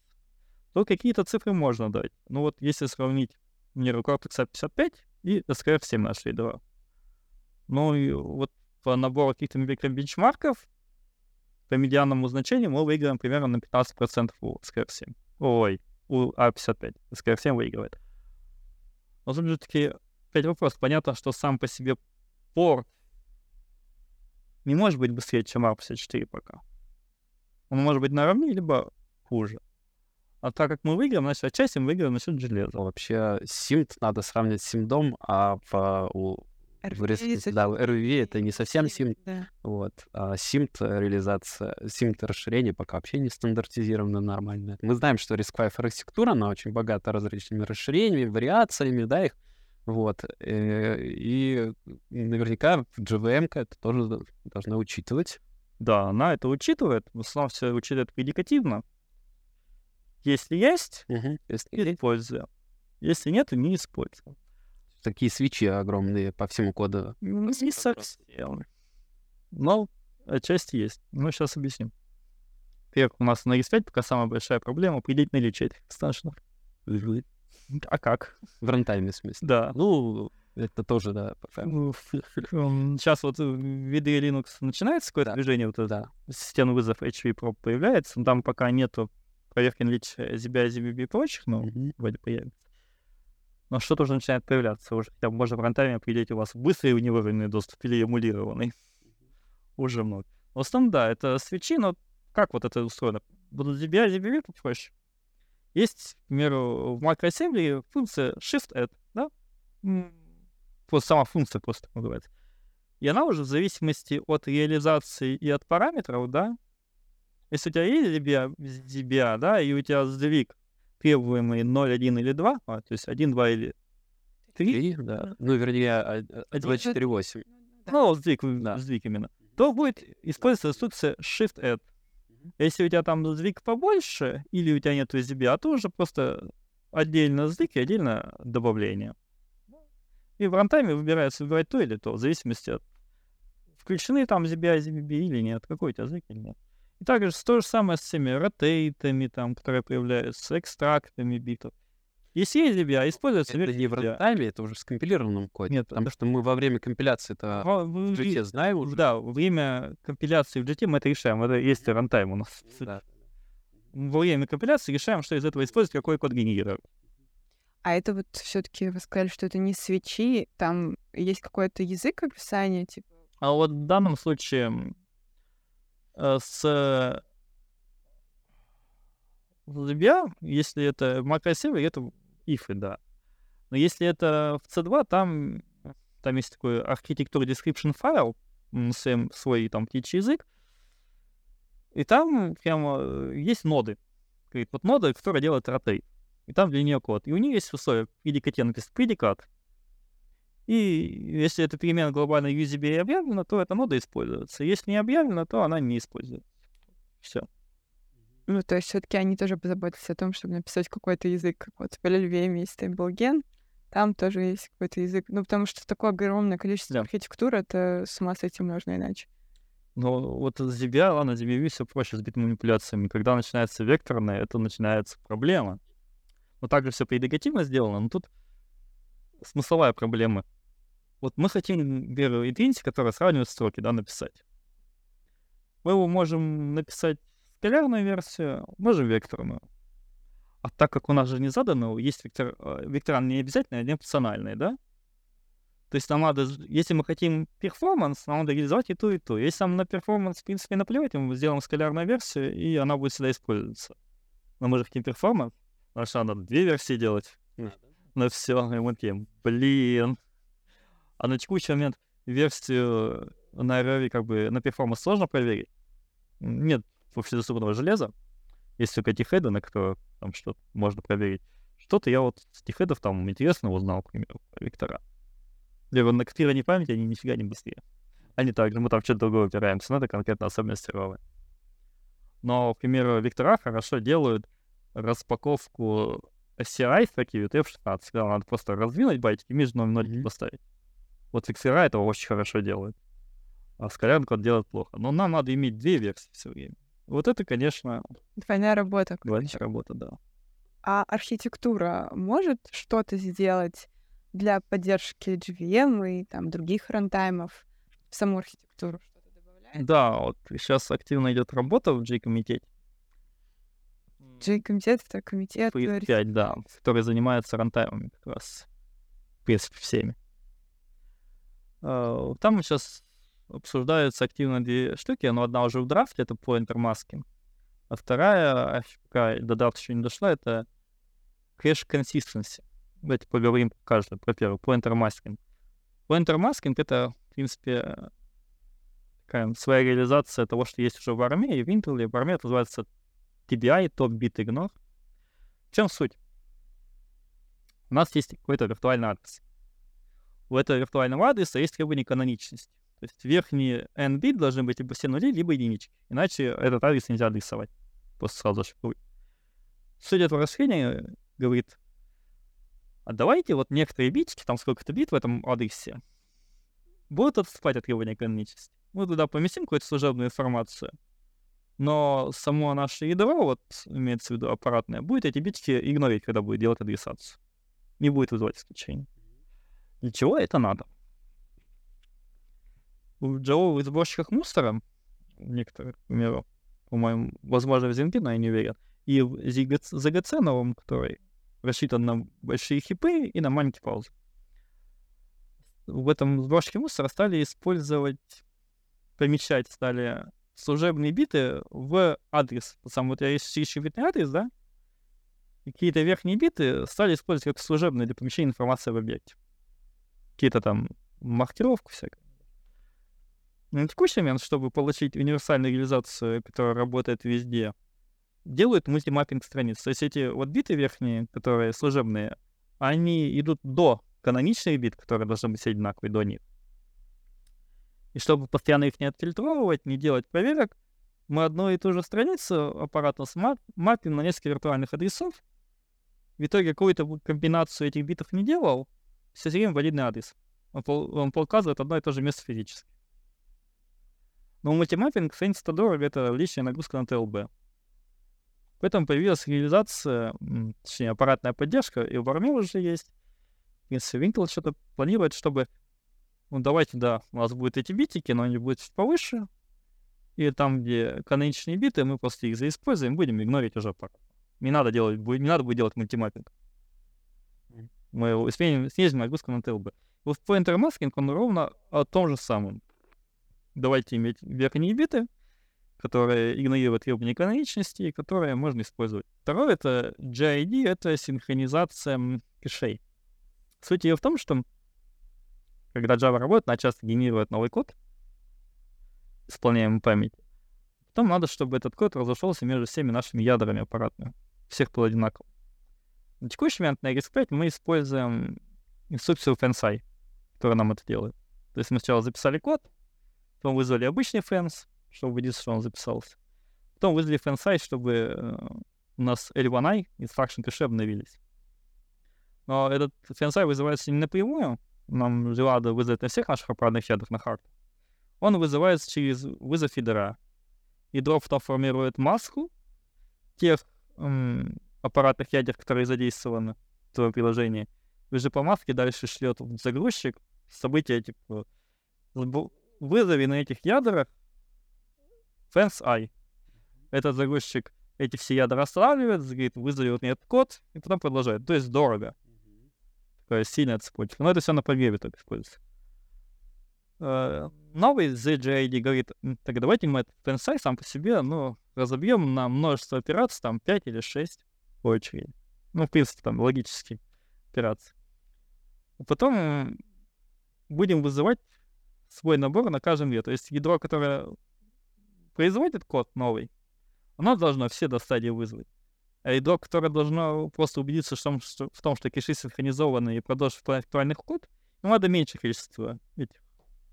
то какие-то цифры можно дать. Ну вот, если сравнить Cortex A55 и SKF 7 нашли, два. Ну и вот по набору каких-то бенчмарков по медианному значению мы выиграем примерно на 15% у SKF7. Ой, у А55. SKF7 выигрывает. Но тут же таки опять вопрос. Понятно, что сам по себе порт не может быть быстрее, чем А54 пока. Он может быть наравне, либо хуже. А так как мы выиграем, значит, отчасти мы выиграем насчет железа. Вообще, симт надо сравнивать с симдом, а в, у, рис- да, в RVV это не совсем симт. Да. Вот. А симт реализация, симт расширение пока вообще не стандартизировано нормально. Мы знаем, что RISC-V архитектура, она очень богата различными расширениями, вариациями, да, их. Вот. э, И наверняка в JVM это тоже должна учитывать. Да, она это учитывает. В основном все учитывает предикативно. Если есть, Если используем. Если нет, не используем. такие свечи огромные по всему коду. Ну, Не совсем. Но отчасти есть. Ну, сейчас объясню. Во-первых, у нас на RIS5 пока самая большая проблема определить наличие этих экстеншенов. А как? В рантайме, в смысле. Да. Ну, Это тоже, да. Сейчас вот в виде Linux начинается какое-то движение, вот Да. системный вызов HV Pro появляется, но там пока нету проверки наличия ZBI, ZBB и прочих, но Мгм. вроде появится. Но что-то уже начинает появляться. Уже хотя бы можно в рантайме определить, у вас быстрый униварный доступ или эмулированный. Уже много. В основном, да, это свечи, но как вот это устроено? Будут ZBI, ZBB попроще. Есть, к примеру, в macroassembly функция shift-add, да? Просто сама функция просто называется. И она уже в зависимости от реализации и от параметров, да, если у тебя есть DBA, DBA, да, и у тебя сдвиг требуемый 0, 1 или 2, а, то есть 1, 2 или 3, Три, да. Ну, вернее, а- а- Один. 248. ну, сдвиг, Да. сдвиг именно, то будет использоваться инструкция Shift-Add. Если у тебя там сдвиг побольше, или у тебя нет ZBA, то уже просто отдельно сдвиг и отдельно добавление. И в рантайме выбирается выбирать то или то, в зависимости от включены там ZBA, ZBB или нет, какой у тебя сдвиг или нет. И также с- то же самое с всеми ротейтами, там, которые появляются, экстрактами битов. Если есть ZBB, используется Это не в ZBB. рантайме, это уже в скомпилированном коде. Нет, потому да. что мы во время компиляции это в- в JIT знаем уже. Да, во время компиляции в JIT мы это решаем. Это есть runtime у нас. Да. Во время компиляции решаем, что из этого использовать, какой код генерировать. А это вот все таки вы сказали, что это не свечи, там есть какой-то язык описания, типа... А вот в данном случае с ZBA, если это macroserver, это ифы, да. Но если это в C2, там, там есть такой архитектура description файл, своим- свой там птичий язык, и там прямо э, есть ноды. Говорит, вот нода, которая делает rotate. И там для нее код. И у нее есть условие. В предикате написано предикат. И если эта перемена глобально UZB объявлена, то эта нода используется. Если не объявлена, то она не используется. Все. Ну, то есть все таки они тоже позаботились о том, чтобы написать какой-то язык. Как вот в LLVM есть стейблген, там тоже есть какой-то язык. Ну, потому что такое огромное количество Да. архитектур, это с ума сойти можно иначе. Но вот с ZBA, ладно, ZBV все проще с бит-манипуляциями. Когда начинается векторное, это начинается проблема. Но также все предикативно сделано, но тут смысловая проблема. Вот мы хотим, например, идентити, которая сравнивает строки, да, написать. Мы его можем написать скалярную версию, можем векторную. А так как у нас же не задано, есть вектор, э, векторан не обязательно, а не опциональный, да? То есть нам надо, если мы хотим performance, нам надо реализовать и то, и то. Если нам на performance, в принципе, наплевать, мы сделаем скалярную версию, и она будет всегда использоваться. Но мы же хотим performance, потому что надо две версии делать на все. И мы такие, блин. А на текущий момент версию на RVV как бы на performance сложно проверить. Нет общедоступного железа. Есть только тихеды, на которые там что-то можно проверить. Что-то я вот с тихедов там интересно узнал, к примеру, про вектора. Либо на копировании памяти они нифига не быстрее. Они также, мы там что-то другое упираемся, но это конкретно особенности ровы. Но, к примеру, вектора хорошо делают распаковку CI строки в UTF-16, когда надо просто раздвинуть байтики, между новыми нолики Мгм. поставить. Вот вектора этого очень хорошо делают. А код делает плохо. Но нам надо иметь две версии все время. Вот это, конечно, Двойная работа. двойная работа, да. А архитектура может что-то сделать для поддержки GVM и там других рантаймов в саму архитектуру? Да, вот сейчас активно идет работа в J-комитете. J-комитет — это комитет... архи- FX5, да, который занимается рантаймами как раз. В принципе, всеми. А, Там сейчас обсуждаются активно две штуки, но одна уже в драфте, это pointer masking. А вторая, пока до драфта еще не дошла, это cache consistency. Давайте поговорим про каждую. Про первую, pointer masking. Pointer masking — это, в принципе, такая своя реализация того, что есть уже в армии, в Intel, в армии это называется TBI, Top Bit Ignore. В чем суть? У нас есть какой-то виртуальный адрес. У этого виртуального адреса есть требование каноничности. То есть верхние n бит должны быть либо все нули, либо единички. Иначе этот адрес нельзя адресовать. Просто сразу зашифровать. Суть этого расширения говорит, а давайте вот некоторые битики, там сколько-то бит в этом адресе, будут отступать от требования каноничности. Мы туда поместим какую-то служебную информацию, но само наше ядро, вот имеется в виду аппаратное, будет эти битики игнорить, когда будет делать адресацию. Не будет вызывать исключений. Для чего это надо? В джавовых сборщиках мусора, некоторых, к примеру, по-моему, возможно, в Зенке, но я не уверен, и в ZGC новом, который рассчитан на большие хипы и на маленькие паузы. В этом сборщике мусора стали использовать, помещать стали служебные биты в адрес. Сам вот я есть ищу битный адрес, да, и какие-то верхние биты стали использовать как служебные для помещения информации в объекте. Какие-то там маркировку всякую. На текущий момент, чтобы получить универсальную реализацию, которая работает везде, делают мультимаппинг страниц. То есть эти вот биты верхние, которые служебные, они идут до каноничных бит, которые должны быть одинаковые до них. И чтобы постоянно их не отфильтровывать, не делать проверок, мы одну и ту же страницу аппаратно мапим на несколько виртуальных адресов. В итоге какую-то комбинацию этих битов не делал, все время в один адрес. Он, он показывает одно и то же место физически. Но мультимаппинг ценится дорого, это лишняя нагрузка на ТЛБ. Поэтому появилась реализация, точнее, аппаратная поддержка, и у Бармил уже есть. В принципе, что-то планирует, чтобы, ну, давайте, да, у нас будут эти битики, но они будут чуть повыше, и там, где каноничные биты, мы просто их заиспользуем, будем игнорить уже аппарат. Не надо делать, не надо будет делать мультимаппинг. Мы снизим, снизим нагрузку на ТЛБ. Вот pointer masking, он ровно о том же самом. Давайте иметь верхние биты, которые игнорируют требования каноничности которые можно использовать. Второе — это GID, это синхронизация кэшей. Суть ее в том, что когда Java работает, она часто генерирует новый код, исполняемый память. Потом надо, чтобы этот код разошелся между всеми нашими ядрами аппаратными. Всех было одинаково. На текущий момент на RX5 мы используем инструкцию FANSI, которая нам это делает. То есть мы сначала записали код, потом вызвали обычный FANS, чтобы убедиться, что он записался. Потом вызвали FANSI, чтобы э, у нас L1i и Instruction кэше обновились. Но этот FANSI вызывается не напрямую, нам же надо вызвать на всех наших аппаратных ядрах на хард. Он вызывается через вызов ядра. Ядро потом формирует маску тех м, аппаратных ядер, которые задействованы в твоем приложении. Вы же по маске дальше шлет в загрузчик события типа вызови на этих ядрах fence i. Этот загрузчик эти все ядра останавливает, говорит, вызови вот этот код, и потом продолжает. То есть дорого. Такая сильная цепочка. Но это все на прогреве только используется. Uh, новый ZGID говорит, так давайте мы этот FenSci сам по себе, ну, разобьем на множество операций, там 5 или 6 по очереди. Ну, в принципе, там логические операции. А потом будем вызывать свой набор на каждом ве. То есть ядро, которое производит код новый, оно должно все до стадии вызвать. А ядро, которое должно просто убедиться в том, что, в том, что кэши синхронизованы и продолжить актуальный код, ему надо меньше количества этих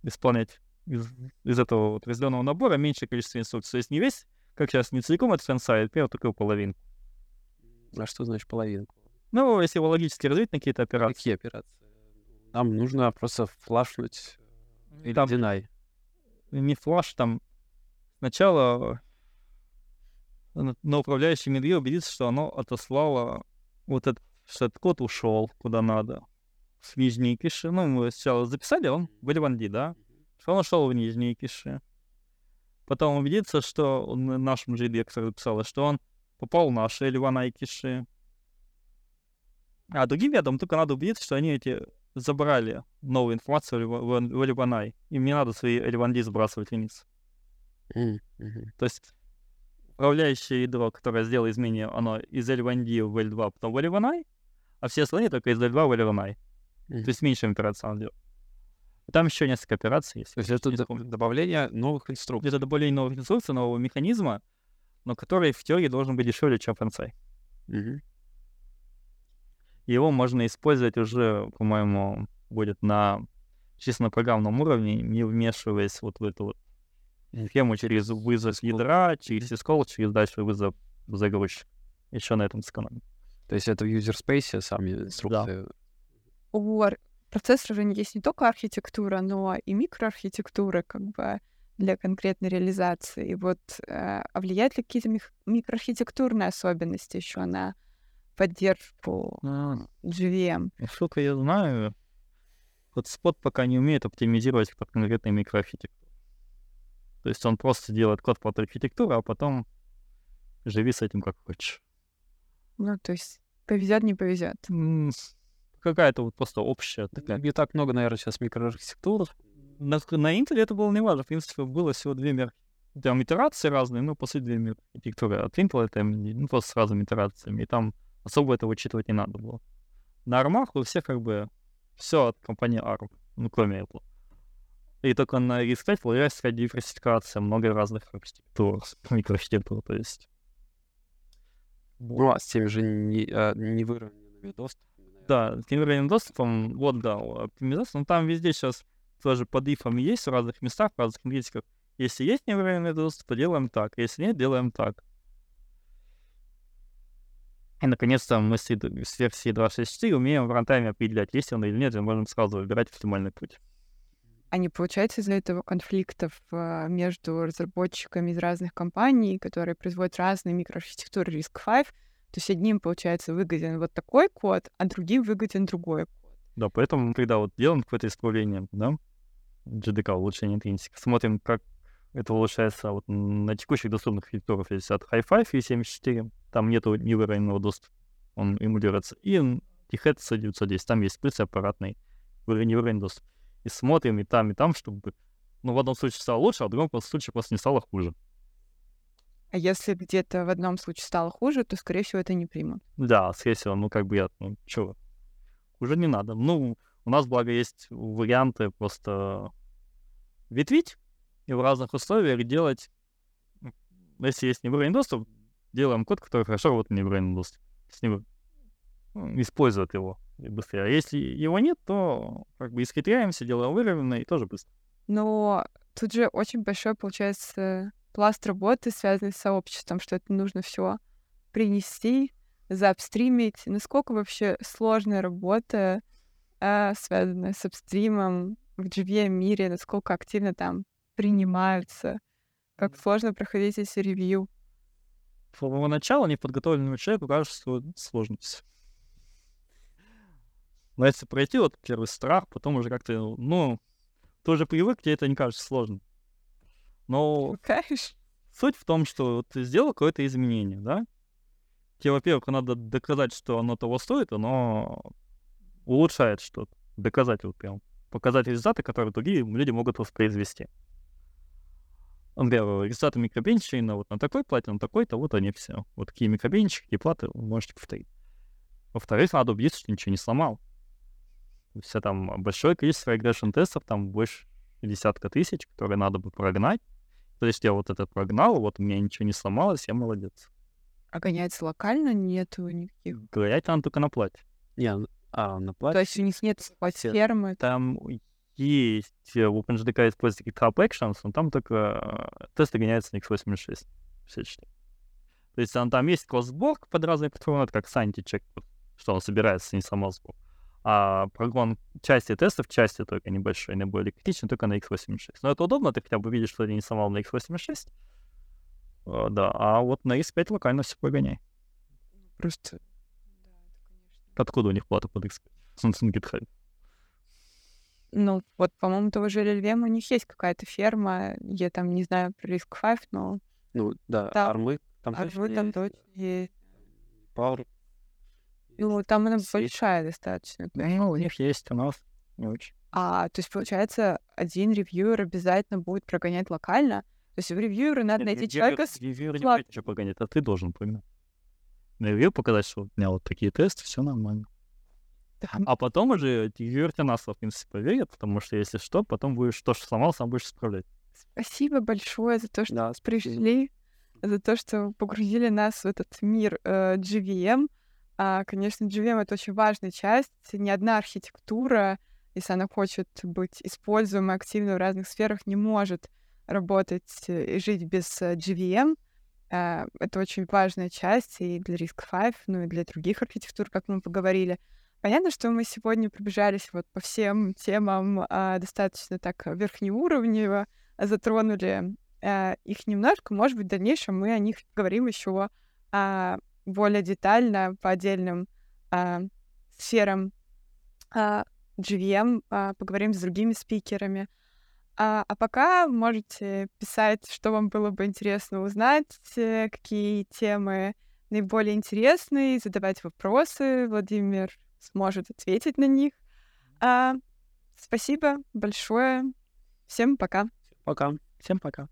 исполнять из, из этого вот разделенного набора меньшее количество инструкций. То есть не весь, как сейчас, не целиком от fence.i, например, только половинку. А что значит половинку? Ну, если его логически развить на какие-то операции. Какие операции? Нам нужно просто флашнуть или там, deny. Не флаш, там сначала на управляющей медве убедиться, что оно отослало вот этот, что этот код ушел куда надо. В нижние киши. Ну, мы сначала записали, он в L1D, да? Что он ушел в нижние киши. Потом убедиться, что он нашему же который записал, что он попал в наши L1I киши. А другим ядам только надо убедиться, что они эти забрали новую информацию в, в L1I. Им не надо свои L1D сбрасывать вниз. Mm-hmm. То есть управляющее ядро, которое сделало изменение, оно из L1D в L2, потом в L1I, а все остальные только из L2 в L1I. Mm-hmm. То есть меньше операций надо делать. Там еще несколько операций есть. То есть это добавление новых инструкций. Это добавление новых инструкций, нового механизма, но который в теории должен быть дешевле, чем FNCI. Mm-hmm. Его можно использовать уже, по-моему, будет на чисто на программном уровне, не вмешиваясь вот в эту вот схему через вызов ядра, через сискол, через дальше вызов загрузчик. Еще на этом сэкономим. То есть это в user space сами инструкции? Да. У процессора же есть не только архитектура, но и микроархитектура, как бы для конкретной реализации. И вот э, а влияют ли какие-то микроархитектурные особенности еще на поддержку А, GVM? насколько я знаю, Вот спот пока не умеет оптимизировать под конкретные микроархитектуры. То есть он просто делает код под архитектуру, а потом живи с этим как хочешь. Ну, то есть повезет, не повезет. Какая-то вот просто общая такая. Не так много, наверное, сейчас микроархитектур. На, на Intel это было не важно. В принципе, было всего две мер... Там итерации разные, но после две архитектуры. От Intel это ну, просто с разными итерациями. И там особо это учитывать не надо было. На армах у всех как бы все от компании ARM, ну, кроме Apple. И только на RISC-5 появляется такая диверсификация, много разных архитектур, микроархитектур, то есть. Ну, а с теми же не, а, невыровненными доступами. Да, с невыровненным доступом, вот, да, оптимизация, но там везде сейчас тоже под ифами есть в разных местах, в разных энергетиках. Если есть невыровненный доступ, то делаем так, если нет, делаем так. И, наконец-то, мы с, с версии 2.6.4 умеем в рантайме определять, есть он или нет, и можем сразу выбирать оптимальный путь. А не получается из-за этого конфликтов а, между разработчиками из разных компаний, которые производят разные микроархитектуры RISC-V? То есть одним, получается, выгоден вот такой код, а другим выгоден другой код. Да, поэтому, когда вот делаем какое-то исправление, да, GDK, улучшение интринсика, смотрим, как это улучшается вот на текущих доступных архитектурах, есть от Hi5 и 74, там нету невыровненного доступа, он эмулируется. И THEAD C910, там есть плюс аппаратный невыровненный доступ. И смотрим и там, и там, чтобы ну, в одном случае стало лучше, а в другом случае просто не стало хуже. А если где-то в одном случае стало хуже, то, скорее всего, это не примут. Да, скорее всего, ну, как бы я, ну, чё, уже не надо. Ну, у нас, благо, есть варианты просто ветвить и в разных условиях делать, если есть невыровненный доступ, делаем код, который хорошо работает на невыровненном доступе. С ним использует его быстрее. А если его нет, то как бы исхитряемся, делаем выровненно и тоже быстро. Но тут же очень большой, получается, пласт работы, связанный с сообществом, что это нужно все принести, заапстримить. Насколько вообще сложная работа, э, связанная с апстримом в GVM мире, насколько активно там принимаются, как сложно проходить эти ревью. С самого начала неподготовленному человеку кажется, что сложность. Но если пройти вот первый страх, потом уже как-то, ну, ты уже привык, тебе это не кажется сложным. Но Конечно. суть в том, что ты сделал какое-то изменение, да? Тебе, во-первых, надо доказать, что оно того стоит, оно улучшает что-то. Доказать вот прям. Показать результаты, которые другие люди могут воспроизвести. Например, результаты микробенчейна вот на такой плате, на такой-то, вот они все. Вот такие микробенчики, такие платы вы можете повторить. Во-вторых, надо убедиться, что ничего не сломал. Все там большое количество регрессион тестов, там больше десятка тысяч, которые надо бы прогнать. То есть я вот это прогнал, вот у меня ничего не сломалось, я молодец. А гоняется локально? Нету никаких? Гонять там только на плате. Не, а на плате? То есть у них нет фермы? Там есть э, в OpenJDK используется GitHub Actions, но там только э, тесты гоняются на x86 все четыре. То есть он, там есть кросс-сборка под разные платформы, это как санти-чек, что он собирается, не сама сбор. А прогон части тестов, части только небольшой, наиболее критичный, только на x86. Но это удобно, ты хотя бы видишь, что ты не сломал на x86. Uh, да, а вот на x5 локально все погоняй. Просто... Откуда у них плата под x5? На GitHub. Ну, вот, по-моему, того же LLVM у них есть какая-то ферма, я там не знаю про Risk 5, но... Ну, да, да. армы там армы точно там есть. точно есть. Power. Ну, там она большая достаточно. Ну, у них есть, у нас не очень. А, то есть, получается, один ревьюер обязательно будет прогонять локально? То есть в ревьюеру надо Нет, найти ревьюер, человека с... Ревьюер не будет ничего погонять, а ты должен погонять. На ревью показать, что у меня вот такие тесты, все нормально. А потом уже ревьюер тебя на слово, в принципе, поверит, потому что если что, потом будешь то, что сломал, сам будешь исправлять. Спасибо большое за то, что да, пришли, за то, что погрузили нас в этот мир э, GVM. А, конечно, GVM — это очень важная часть. Ни одна архитектура, если она хочет быть используемой активно в разных сферах, не может работать и жить без э, GVM. А, это очень важная часть и для RISC-V, ну и для других архитектур, как мы поговорили. Понятно, что мы сегодня пробежались вот по всем темам а, достаточно так верхнеуровнево, затронули а, их немножко. Может быть, в дальнейшем мы о них говорим еще а, более детально по отдельным а, сферам. А, GVM, а, поговорим с другими спикерами. А, а пока можете писать, что вам было бы интересно узнать, э, какие темы наиболее интересные, задавать вопросы. Владимир сможет ответить на них. А, спасибо большое. Всем пока. Пока. Всем пока.